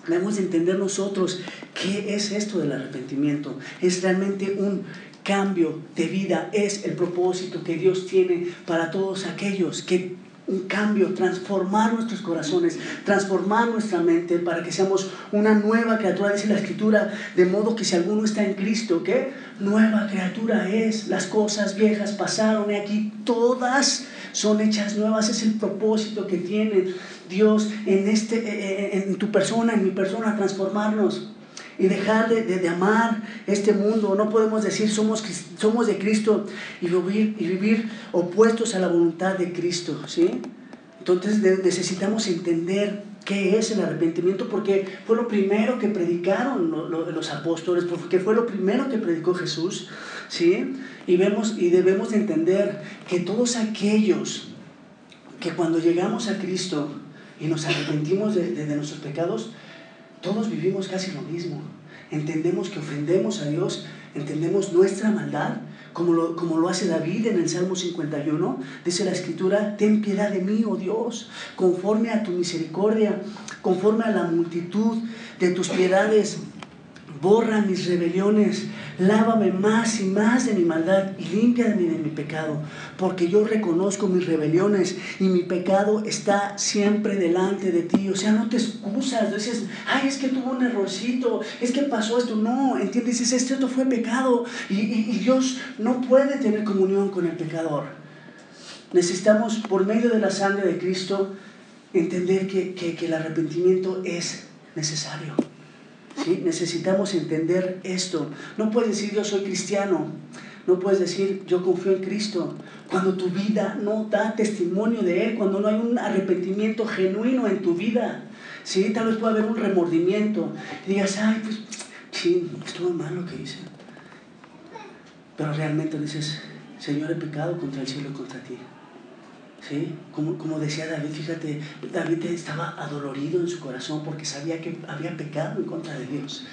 Debemos entender nosotros qué es esto del arrepentimiento. Es realmente un cambio de vida es el propósito que Dios tiene para todos aquellos que un cambio, transformar nuestros corazones, transformar nuestra mente para que seamos una nueva criatura, dice la escritura, de modo que si alguno está en Cristo, ¿qué? Nueva criatura es, las cosas viejas pasaron y aquí todas son hechas nuevas, es el propósito que tiene Dios en, este, eh, eh, en tu persona, en mi persona, transformarnos y dejar de, amar este mundo. No podemos decir somos, somos de Cristo y vivir, y vivir opuestos a la voluntad de Cristo. ¿sí? Entonces necesitamos entender qué es el arrepentimiento, porque fue lo primero que predicaron los apóstoles, porque fue lo primero que predicó Jesús, ¿sí? Y, vemos, y debemos entender que todos aquellos que cuando llegamos a Cristo y nos arrepentimos de, de nuestros pecados, todos vivimos casi lo mismo. Entendemos que ofendemos a Dios, entendemos nuestra maldad, como lo, como lo hace David en el Salmo 51, dice la escritura, ten piedad de mí, oh Dios, conforme a tu misericordia, conforme a la multitud de tus piedades, borra mis rebeliones, lávame más y más de mi maldad y límpiame de mi pecado, porque yo reconozco mis rebeliones y mi pecado está siempre delante de ti. O sea, no te excusas, dices, ay, es que tuvo un errorcito, es que pasó esto. No, entiendes, dices, esto fue pecado y, Dios no puede tener comunión con el pecador. Necesitamos, por medio de la sangre de Cristo, entender que, que el arrepentimiento es necesario. Necesitamos entender esto. No puedes decir yo soy cristiano. No puedes decir yo confío en Cristo. Cuando tu vida no da testimonio de Él, cuando no hay un arrepentimiento genuino en tu vida. ¿sí? Tal vez pueda haber un remordimiento. Y digas, ay, pues sí, estuvo mal lo que hice. Pero realmente dices, Señor, he pecado contra el cielo y contra ti. ¿Sí? Como, como decía David, fíjate, David estaba adolorido en su corazón porque sabía que había pecado en contra de Dios.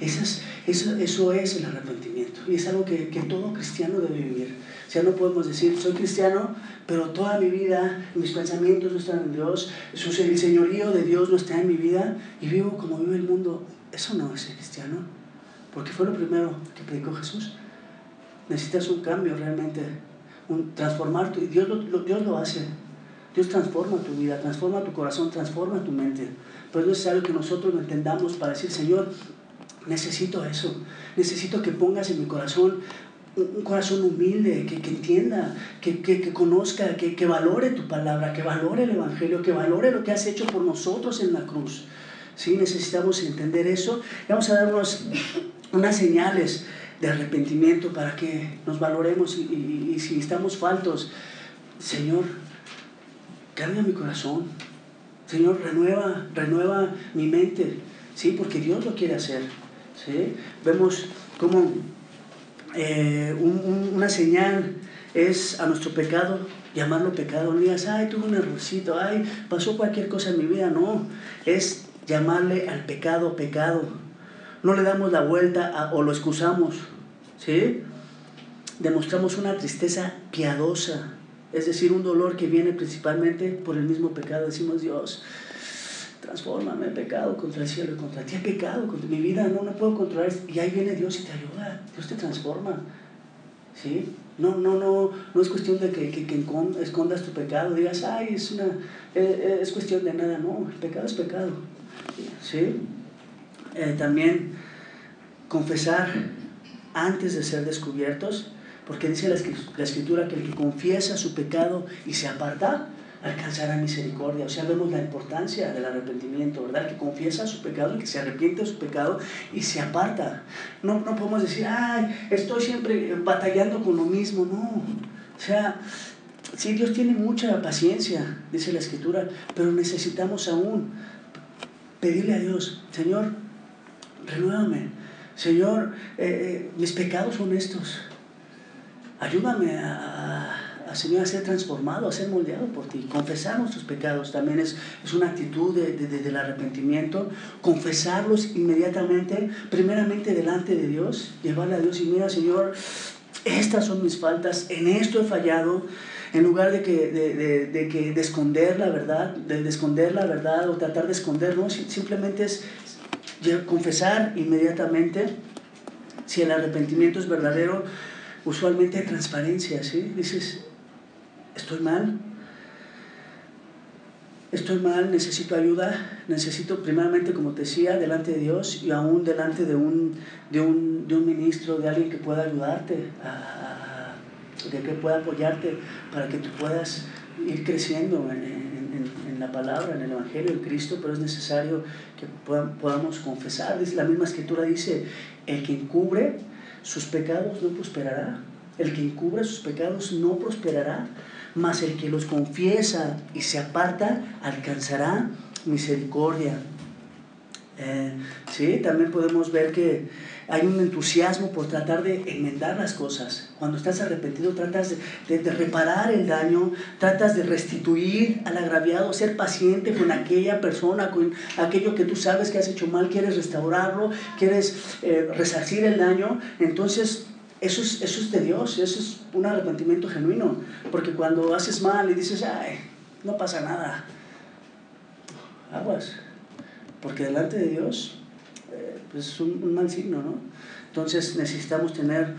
Eso es, eso, eso es el arrepentimiento y es algo que, que, todo cristiano debe vivir. O sea, no podemos decir, soy cristiano, pero toda mi vida, mis pensamientos no están en Dios, el señorío de Dios no está en mi vida y vivo como vive el mundo. Eso no es ser cristiano, porque fue lo primero que predicó Jesús. Necesitas un cambio realmente transformar tu, Dios lo, Dios lo hace. Dios transforma tu vida, transforma tu corazón, transforma tu mente. Pero es necesario que nosotros lo entendamos para decir, Señor, necesito eso. Necesito que pongas en mi corazón un, corazón humilde, que, que entienda, que, que, que conozca, que, valore tu palabra, que valore el Evangelio, que valore lo que has hecho por nosotros en la cruz. ¿Sí? Necesitamos entender eso. vamos a dar unas señales de arrepentimiento para que nos valoremos y, si estamos faltos, Señor, cambia mi corazón. Señor, renueva, renueva mi mente, ¿sí? Porque Dios lo quiere hacer, ¿sí? Vemos como eh, una señal es a nuestro pecado llamarlo pecado. No digas, ay, tuve un errorcito, ay, pasó cualquier cosa en mi vida. No, es llamarle al pecado pecado no le damos la vuelta o lo excusamos, ¿sí? Demostramos una tristeza piadosa, es decir, un dolor que viene principalmente por el mismo pecado. Decimos, Dios, transfórmame, he pecado contra el cielo y contra ti, pecado contra mi vida, no, no puedo controlar. Y ahí viene Dios y te ayuda, Dios te transforma, ¿sí? No, no, no, no es cuestión de que, que, escondas tu pecado, digas, ay, es, una, eh, es cuestión de nada, no, el pecado es pecado, ¿sí? Eh, también confesar antes de ser descubiertos, porque dice la escritura que el que confiesa su pecado y se aparta, alcanzará misericordia. O sea, vemos la importancia del arrepentimiento, ¿verdad? Que confiesa su pecado, que se arrepiente de su pecado y se aparta. No, no podemos decir, ay, estoy siempre batallando con lo mismo, no. O sea, sí, Dios tiene mucha paciencia, dice la escritura, pero necesitamos aún pedirle a Dios, Señor, renuévame. Señor, eh, eh, mis pecados son estos. Ayúdame a, Señor, a ser transformado, a ser moldeado por ti. Confesar nuestros pecados también es, es una actitud de, del arrepentimiento. Confesarlos inmediatamente, primeramente delante de Dios, llevarle a Dios y mira, Señor, estas son mis faltas, en esto he fallado. En lugar de que, de, de, que de esconder la verdad, de, esconder la verdad o tratar de esconder, simplemente es confesar inmediatamente si el arrepentimiento es verdadero, usualmente hay transparencia, ¿sí? Dices, estoy mal, estoy mal, necesito ayuda, necesito primeramente, como te decía, delante de Dios y aún delante de un, de un, de un ministro, de alguien que pueda ayudarte, de que pueda apoyarte para que tú puedas ir creciendo en, la palabra, en el Evangelio de Cristo, pero es necesario que podamos confesar. La misma escritura dice, el que encubre sus pecados no prosperará. El que encubre sus pecados no prosperará, mas el que los confiesa y se aparta alcanzará misericordia. Eh, sí, también podemos ver que hay un entusiasmo por tratar de enmendar las cosas. Cuando estás arrepentido tratas de, reparar el daño, tratas de restituir al agraviado, ser paciente con aquella persona, con aquello que tú sabes que has hecho mal, quieres restaurarlo, quieres eh, resarcir el daño. Entonces, eso es, eso es de Dios, eso es un arrepentimiento genuino. Porque cuando haces mal y dices, ay, no pasa nada, aguas. Porque delante de Dios pues es un, mal signo, ¿no? Entonces necesitamos tener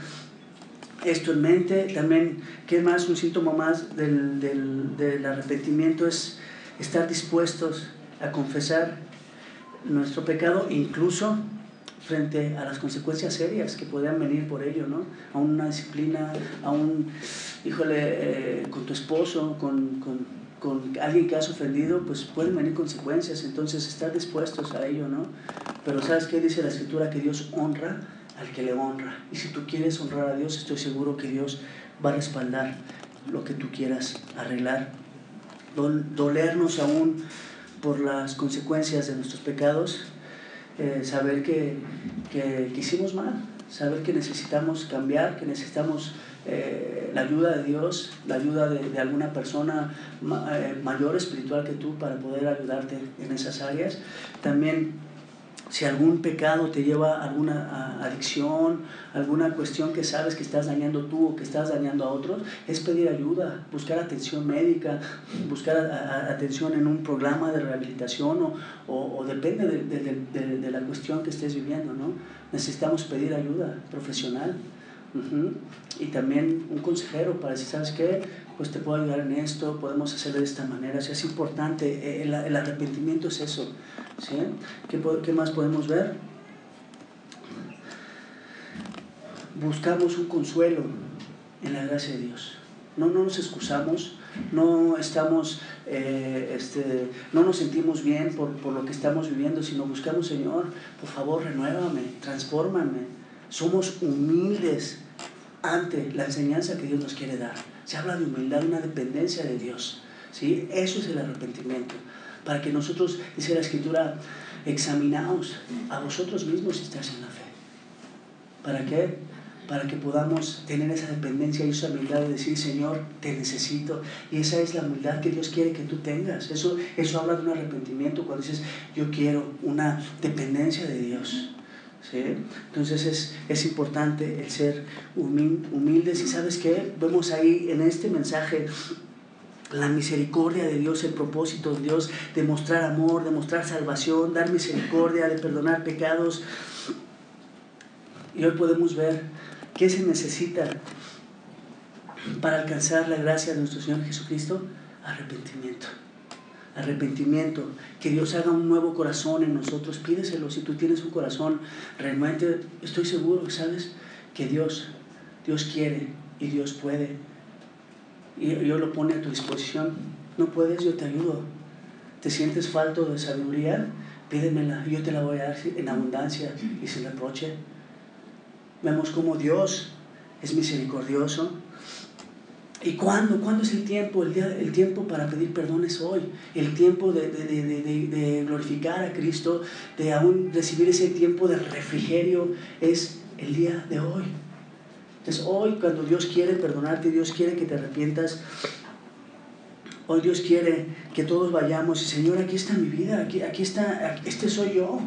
esto en mente. También, ¿qué más? Un síntoma más del, del, del arrepentimiento es estar dispuestos a confesar nuestro pecado, incluso frente a las consecuencias serias que puedan venir por ello, ¿no? A una disciplina, a un, híjole, eh, con tu esposo, con, con, con, alguien que has ofendido, pues pueden venir consecuencias, entonces estar dispuestos a ello, ¿no? Pero ¿sabes qué dice la escritura? Que Dios honra al que le honra. Y si tú quieres honrar a Dios, estoy seguro que Dios va a respaldar lo que tú quieras arreglar. Dolernos aún por las consecuencias de nuestros pecados, eh, saber que, que, hicimos mal, saber que necesitamos cambiar, que necesitamos eh, la ayuda de Dios, la ayuda de, de alguna persona eh, mayor espiritual que tú para poder ayudarte en esas áreas. También si algún pecado te lleva a alguna adicción, alguna cuestión que sabes que estás dañando tú o que estás dañando a otros, es pedir ayuda, buscar atención médica, buscar atención en un programa de rehabilitación o, o, depende de, de, la cuestión que estés viviendo, ¿no? Necesitamos pedir ayuda profesional. Y también un consejero para decir, ¿sabes qué? Pues te puedo ayudar en esto, podemos hacerlo de esta manera. O sea, es importante, eh, el, el arrepentimiento es eso. ¿sí? ¿Qué, ¿Qué más podemos ver? Buscamos un consuelo en la gracia de Dios. No, no nos excusamos, no estamos, eh, este, no nos sentimos bien por, por, lo que estamos viviendo, sino buscamos, Señor, por favor, renuévame, transfórmame. Somos humildes ante la enseñanza que Dios nos quiere dar. Se habla de humildad, una dependencia de Dios. ¿sí? Eso es el arrepentimiento. Para que nosotros, dice la Escritura, examinaos a vosotros mismos si estás en la fe. ¿Para qué? Para que podamos tener esa dependencia y esa humildad de decir, Señor, te necesito. Y esa es la humildad que Dios quiere que tú tengas. Eso, eso habla de un arrepentimiento cuando dices, yo quiero una dependencia de Dios. ¿Sí? Entonces es, es, importante el ser humildes y sabes qué, vemos ahí en este mensaje la misericordia de Dios, el propósito de Dios de mostrar amor, de mostrar salvación, dar misericordia, de perdonar pecados. Y hoy podemos ver qué se necesita para alcanzar la gracia de nuestro Señor Jesucristo, arrepentimiento arrepentimiento, que Dios haga un nuevo corazón en nosotros, pídeselo. Si tú tienes un corazón realmente, estoy seguro, ¿sabes? Que Dios, Dios quiere y Dios puede. Y Dios lo pone a tu disposición. No puedes, yo te ayudo. ¿Te sientes falto de sabiduría? Pídemela, yo te la voy a dar en abundancia y sin reproche. Vemos como Dios es misericordioso, ¿Y cuándo? ¿Cuándo es el tiempo? El, día, el tiempo para pedir perdón es hoy. El tiempo de, de, de, de, glorificar a Cristo, de aún recibir ese tiempo de refrigerio, es el día de hoy. Entonces hoy cuando Dios quiere perdonarte, Dios quiere que te arrepientas, hoy Dios quiere que todos vayamos y Señor, aquí está mi vida, aquí, aquí está, este soy yo.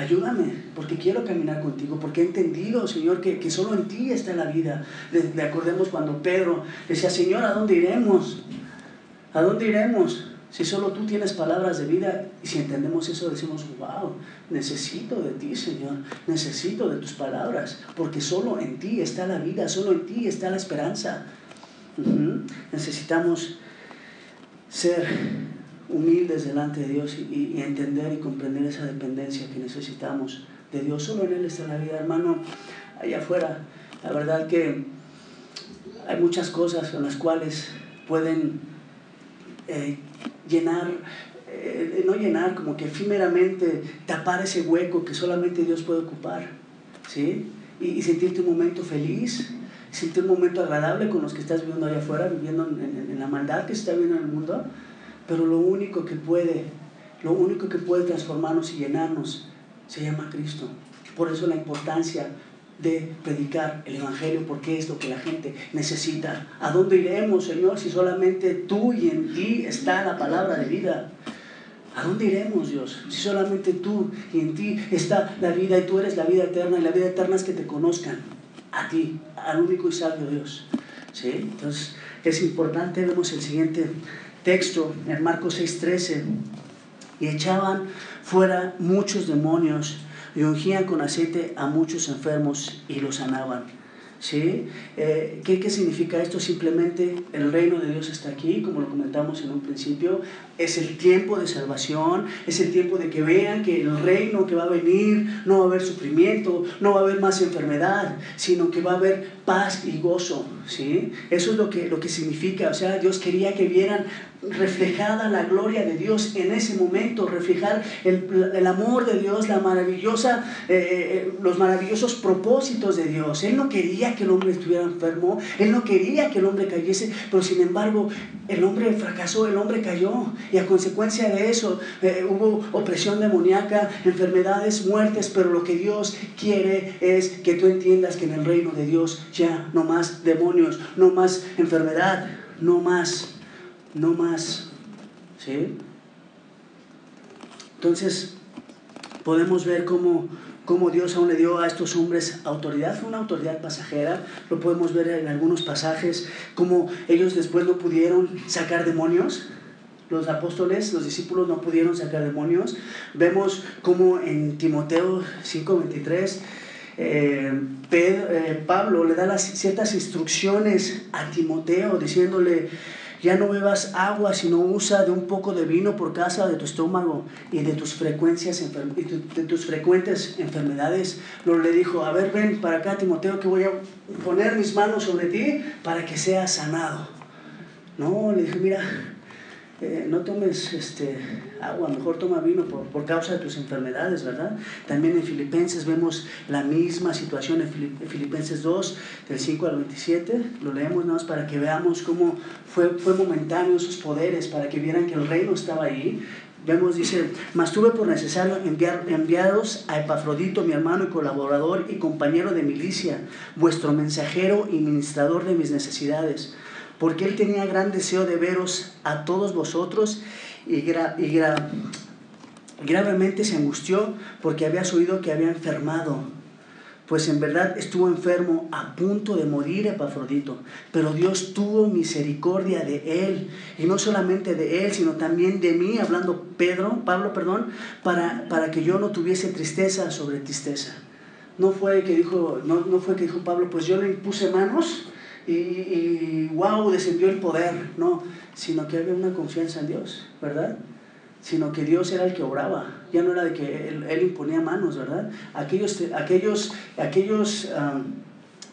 Ayúdame, porque quiero caminar contigo, porque he entendido, Señor, que, que solo en ti está la vida. Le, acordemos cuando Pedro decía, Señor, ¿a dónde iremos? ¿A dónde iremos? Si solo tú tienes palabras de vida y si entendemos eso decimos, wow, necesito de ti, Señor, necesito de tus palabras, porque solo en ti está la vida, solo en ti está la esperanza. Necesitamos ser humildes delante de Dios y, entender y comprender esa dependencia que necesitamos de Dios. Solo en Él está la vida, hermano. Allá afuera, la verdad que hay muchas cosas con las cuales pueden eh, llenar, eh, no llenar, como que efímeramente tapar ese hueco que solamente Dios puede ocupar. ¿sí? Y, sentirte un momento feliz, sentir un momento agradable con los que estás viviendo allá afuera, viviendo en, en la maldad que se está viviendo en el mundo pero lo único que puede lo único que puede transformarnos y llenarnos se llama Cristo. Por eso la importancia de predicar el Evangelio, porque es lo que la gente necesita. ¿A dónde iremos, Señor, si solamente tú y en ti está la palabra de vida? ¿A dónde iremos, Dios? Si solamente tú y en ti está la vida y tú eres la vida eterna y la vida eterna es que te conozcan a ti, al único y sabio Dios. ¿Sí? Entonces es importante, vemos el siguiente texto en Marcos 6:13, y echaban fuera muchos demonios y ungían con aceite a muchos enfermos y los sanaban. ¿Sí? Eh, ¿qué, ¿Qué significa esto? Simplemente el reino de Dios está aquí, como lo comentamos en un principio. Es el tiempo de salvación, es el tiempo de que vean que el reino que va a venir no va a haber sufrimiento, no va a haber más enfermedad, sino que va a haber paz y gozo. ¿sí? Eso es lo que, lo que significa. O sea, Dios quería que vieran reflejada la gloria de Dios en ese momento, reflejar el, el amor de Dios, la maravillosa, eh, eh, los maravillosos propósitos de Dios. Él no quería que el hombre estuviera enfermo, él no quería que el hombre cayese, pero sin embargo el hombre fracasó, el hombre cayó y a consecuencia de eso eh, hubo opresión demoníaca, enfermedades, muertes, pero lo que Dios quiere es que tú entiendas que en el reino de Dios ya no más demonios, no más enfermedad, no más no más. ¿Sí? Entonces, podemos ver cómo, cómo, Dios aún le dio a estos hombres autoridad. Fue una autoridad pasajera. Lo podemos ver en algunos pasajes, cómo ellos después no pudieron sacar demonios. Los apóstoles, los discípulos no pudieron sacar demonios. Vemos cómo en Timoteo 5:23 eh, eh, Pablo le da las, ciertas instrucciones a Timoteo diciéndole, ya no bebas agua, sino usa de un poco de vino por causa de tu estómago y de tus, frecuencias, de tus frecuentes enfermedades. Luego le dijo, a ver, ven para acá, Timoteo, que voy a poner mis manos sobre ti para que seas sanado. No, le dije, mira, no tomes este, agua, mejor toma vino por, por, causa de tus enfermedades, ¿verdad? También en Filipenses vemos la misma situación en Filipenses 2, del 5 al 27, lo leemos nada más para que veamos cómo fue, fue momentáneo esos poderes, para que vieran que el reino estaba ahí. Vemos, dice, mas tuve por necesario enviar, enviaros a Epafrodito, mi hermano y colaborador y compañero de milicia, vuestro mensajero y ministrador de mis necesidades porque él tenía gran deseo de veros a todos vosotros y, gravemente se angustió porque había oído que había enfermado, pues en verdad estuvo enfermo a punto de morir Epafrodito, pero Dios tuvo misericordia de él, y no solamente de él, sino también de mí, hablando Pedro, Pablo, perdón, para, para que yo no tuviese tristeza sobre tristeza. No fue que dijo, no, no fue que dijo Pablo, pues yo le impuse manos y, y, wow, descendió el poder, no, sino que había una confianza en Dios, ¿verdad? Sino que Dios era el que obraba, ya no era de que Él, imponía manos, ¿verdad? Aquellos, aquellos, aquellos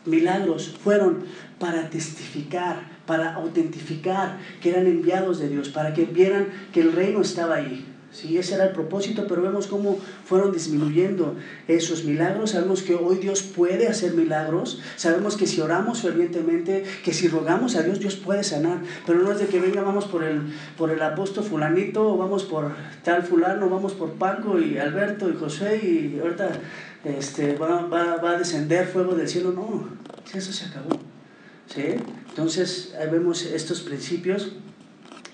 milagros fueron para testificar, para autentificar que eran enviados de Dios, para que vieran que el reino estaba ahí, Sí, ese era el propósito, pero vemos cómo fueron disminuyendo esos milagros. Sabemos que hoy Dios puede hacer milagros. Sabemos que si oramos fervientemente, que si rogamos a Dios, Dios puede sanar. Pero no es de que venga, vamos por el, por el apóstol fulanito, vamos por tal fulano, vamos por Paco y Alberto y José, y ahorita este, va, va, va a descender fuego del cielo. No, eso se acabó. ¿Sí? Entonces, ahí vemos estos principios.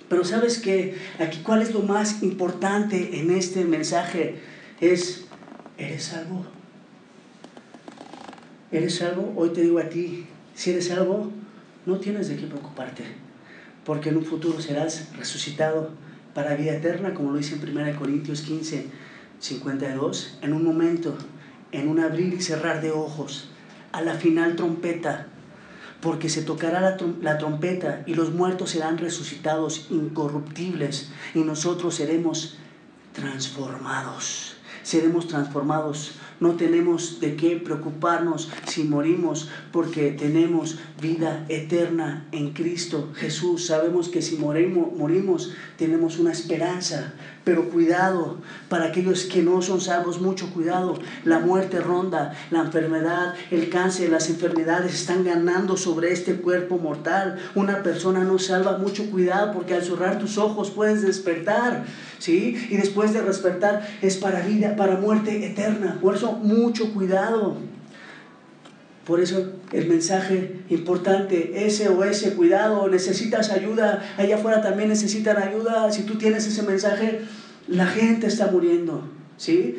Pero sabes que aquí cuál es lo más importante en este mensaje es, ¿eres salvo? ¿Eres salvo? Hoy te digo a ti, si eres salvo, no tienes de qué preocuparte, porque en un futuro serás resucitado para vida eterna, como lo dice en 1 Corintios 15, 52, en un momento, en un abrir y cerrar de ojos, a la final trompeta, porque se tocará la, trompeta y los muertos serán resucitados incorruptibles y nosotros seremos transformados. Seremos transformados no tenemos de qué preocuparnos si morimos, porque tenemos vida eterna en Cristo Jesús. Sabemos que si morimos, tenemos una esperanza, pero cuidado, para aquellos que no son salvos, mucho cuidado. La muerte ronda, la enfermedad, el cáncer, las enfermedades están ganando sobre este cuerpo mortal. Una persona no salva, mucho cuidado, porque al cerrar tus ojos puedes despertar, ¿sí? Y después de despertar es para vida, para muerte eterna. Por eso, mucho cuidado. Por eso el mensaje importante, SOS, cuidado, necesitas ayuda, allá afuera también necesitan ayuda. Si tú tienes ese mensaje, la gente está muriendo, ¿sí?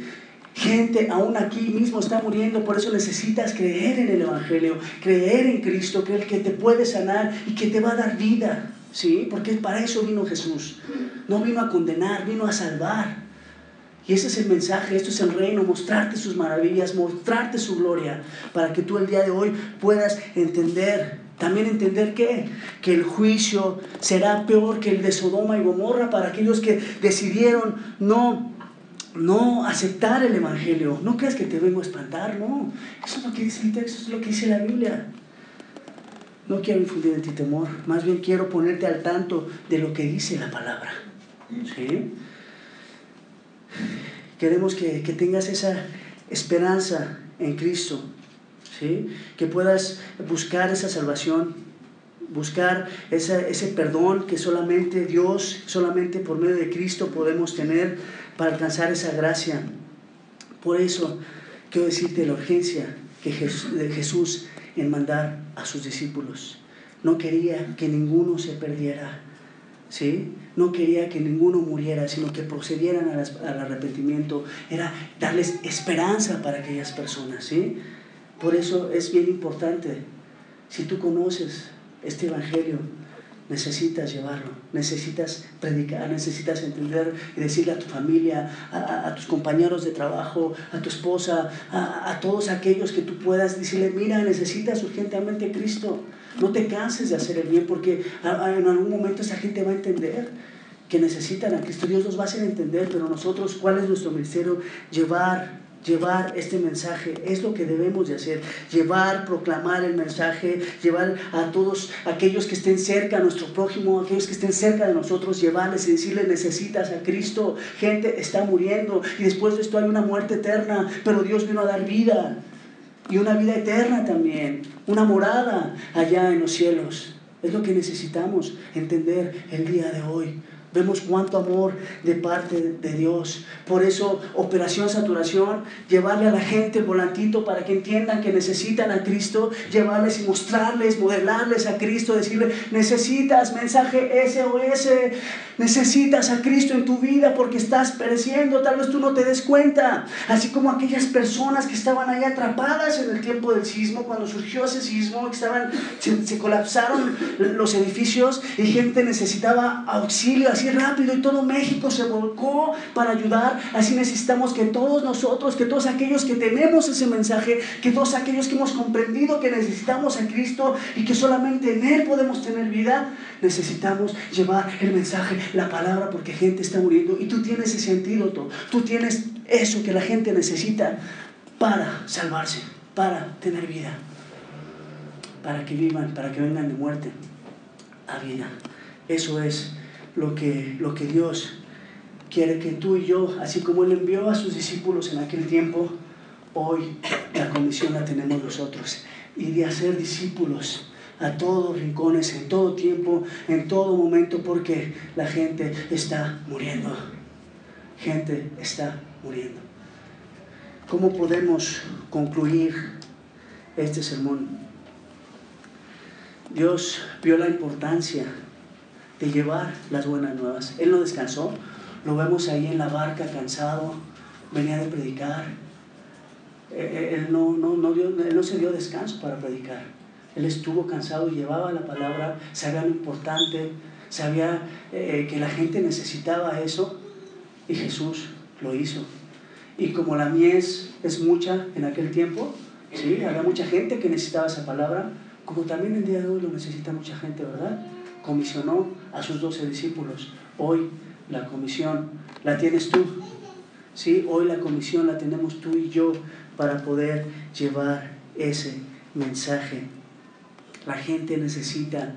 Gente aún aquí mismo está muriendo, por eso necesitas creer en el Evangelio, creer en Cristo, el que te puede sanar y que te va a dar vida, ¿sí? Porque para eso vino Jesús. No vino a condenar, vino a salvar. Y ese es el mensaje, esto es el reino, mostrarte sus maravillas, mostrarte su gloria, para que tú el día de hoy puedas entender, también entender que, que el juicio será peor que el de Sodoma y Gomorra para aquellos que decidieron no, no aceptar el Evangelio. No creas que te vengo a espantar, no. Eso es lo que dice el texto, es lo que dice la Biblia. No quiero infundir en ti temor, más bien quiero ponerte al tanto de lo que dice la palabra. ¿Sí? Queremos que, tengas esa esperanza en Cristo, ¿sí? que puedas buscar esa salvación, buscar ese perdón que solamente Dios, solamente por medio de Cristo podemos tener para alcanzar esa gracia. Por eso quiero decirte la urgencia que de Jesús en mandar a sus discípulos. No quería que ninguno se perdiera, ¿sí? No quería que ninguno muriera, sino que procedieran al arrepentimiento. Era darles esperanza para aquellas personas, ¿sí? Por eso es bien importante, si tú conoces este Evangelio, necesitas llevarlo, necesitas predicar, necesitas entender y decirle a tu familia, a, tus compañeros de trabajo, a tu esposa, a, a, todos aquellos que tú puedas decirle, mira, necesitas urgentemente Cristo. No te canses de hacer el bien porque en algún momento esa gente va a entender que necesitan a Cristo. Dios los va a hacer entender, pero nosotros, ¿cuál es nuestro ministerio? Llevar llevar este mensaje, es lo que debemos de hacer, llevar, proclamar el mensaje, llevar a todos aquellos que estén cerca, a nuestro prójimo, aquellos que estén cerca de nosotros, llevarles y decirles, necesitas a Cristo, gente está muriendo y después de esto hay una muerte eterna, pero Dios vino a dar vida y una vida eterna también, una morada allá en los cielos. Es lo que necesitamos entender el día de hoy. Vemos cuánto amor de parte de Dios. Por eso, operación saturación, llevarle a la gente volantito para que entiendan que necesitan a Cristo, llevarles y mostrarles, modelarles a Cristo, decirle, necesitas mensaje SOS, necesitas a Cristo en tu vida porque estás pereciendo, tal vez tú no te des cuenta. Así como aquellas personas que estaban ahí atrapadas en el tiempo del sismo, cuando surgió ese sismo, estaban, se, se colapsaron los edificios y gente necesitaba auxilio, así rápido y todo México se volcó para ayudar. Así necesitamos que todos nosotros, que todos aquellos que tenemos ese mensaje, que todos aquellos que hemos comprendido que necesitamos a Cristo y que solamente en Él podemos tener vida, necesitamos llevar el mensaje, la palabra, porque gente está muriendo y tú tienes ese antídoto, tú tienes eso que la gente necesita para salvarse, para tener vida, para que vivan, para que vengan de muerte a vida. Eso es lo que, lo que Dios quiere que tú y yo, así como Él envió a sus discípulos en aquel tiempo, hoy la comisión la tenemos nosotros. Y de hacer discípulos a todos rincones, en todo tiempo, en todo momento, porque la gente está muriendo. Gente está muriendo. ¿Cómo podemos concluir este sermón? Dios vio la importancia de llevar las buenas nuevas. Él no descansó, lo vemos ahí en la barca cansado, venía de predicar. Eh, eh, él no, no, no, dio, no se dio descanso para predicar. Él estuvo cansado y llevaba la palabra, sabía lo importante, sabía eh, que la gente necesitaba eso y Jesús lo hizo. Y como la mies es mucha en aquel tiempo, ¿sí? había mucha gente que necesitaba esa palabra, como también el día de hoy lo necesita mucha gente, ¿verdad? Comisionó a sus doce discípulos. Hoy la comisión la tienes tú. ¿sí? Hoy la comisión la tenemos tú y yo para poder llevar ese mensaje. La gente necesita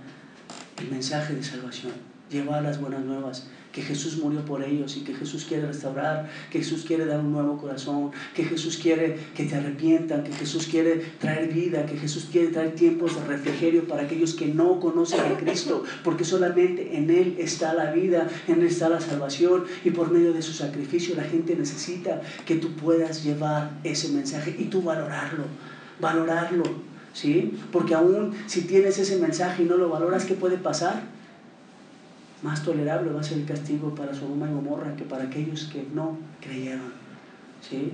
el mensaje de salvación, llevar las buenas nuevas que Jesús murió por ellos y que Jesús quiere restaurar, que Jesús quiere dar un nuevo corazón, que Jesús quiere que te arrepientan, que Jesús quiere traer vida, que Jesús quiere traer tiempos de refrigerio para aquellos que no conocen a Cristo, porque solamente en Él está la vida, en Él está la salvación y por medio de su sacrificio la gente necesita que tú puedas llevar ese mensaje y tú valorarlo, valorarlo. ¿Sí? Porque aún si tienes ese mensaje y no lo valoras, ¿qué puede pasar? Más tolerable va a ser el castigo para Sodoma y Gomorra que para aquellos que no creyeron. ¿Sí?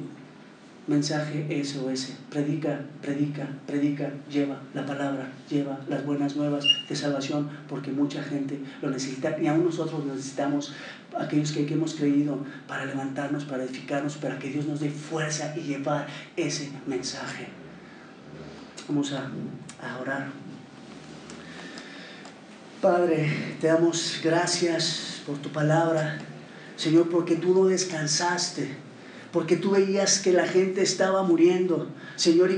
Mensaje SOS. Predica, predica, predica, lleva la palabra, lleva las buenas nuevas de salvación, porque mucha gente lo necesita y aún nosotros necesitamos, aquellos que, hemos creído, para levantarnos, para edificarnos, para que Dios nos dé fuerza y llevar ese mensaje. Vamos a, a orar. Padre, te damos gracias por tu palabra, Señor, porque tú no descansaste, porque tú veías que la gente estaba muriendo, Señor, y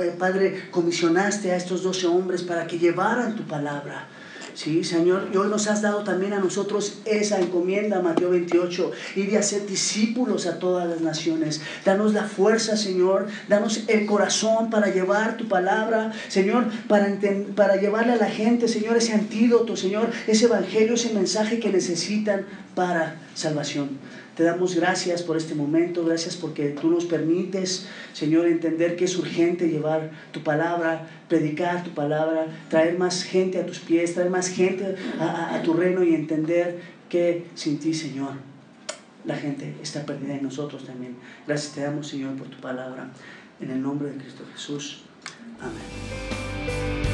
eh, Padre, comisionaste a estos doce hombres para que llevaran tu palabra. Sí, Señor, y hoy nos has dado también a nosotros esa encomienda, Mateo 28, y de hacer discípulos a todas las naciones. Danos la fuerza, Señor, danos el corazón para llevar tu palabra, Señor, para, para llevarle a la gente, Señor, ese antídoto, Señor, ese evangelio, ese mensaje que necesitan para salvación. Te damos gracias por este momento, gracias porque tú nos permites, Señor, entender que es urgente llevar tu palabra, predicar tu palabra, traer más gente a tus pies, traer más gente a, tu reino y entender que sin ti, Señor, la gente está perdida y nosotros también. Gracias te damos, Señor, por tu palabra. En el nombre de Cristo Jesús. Amén.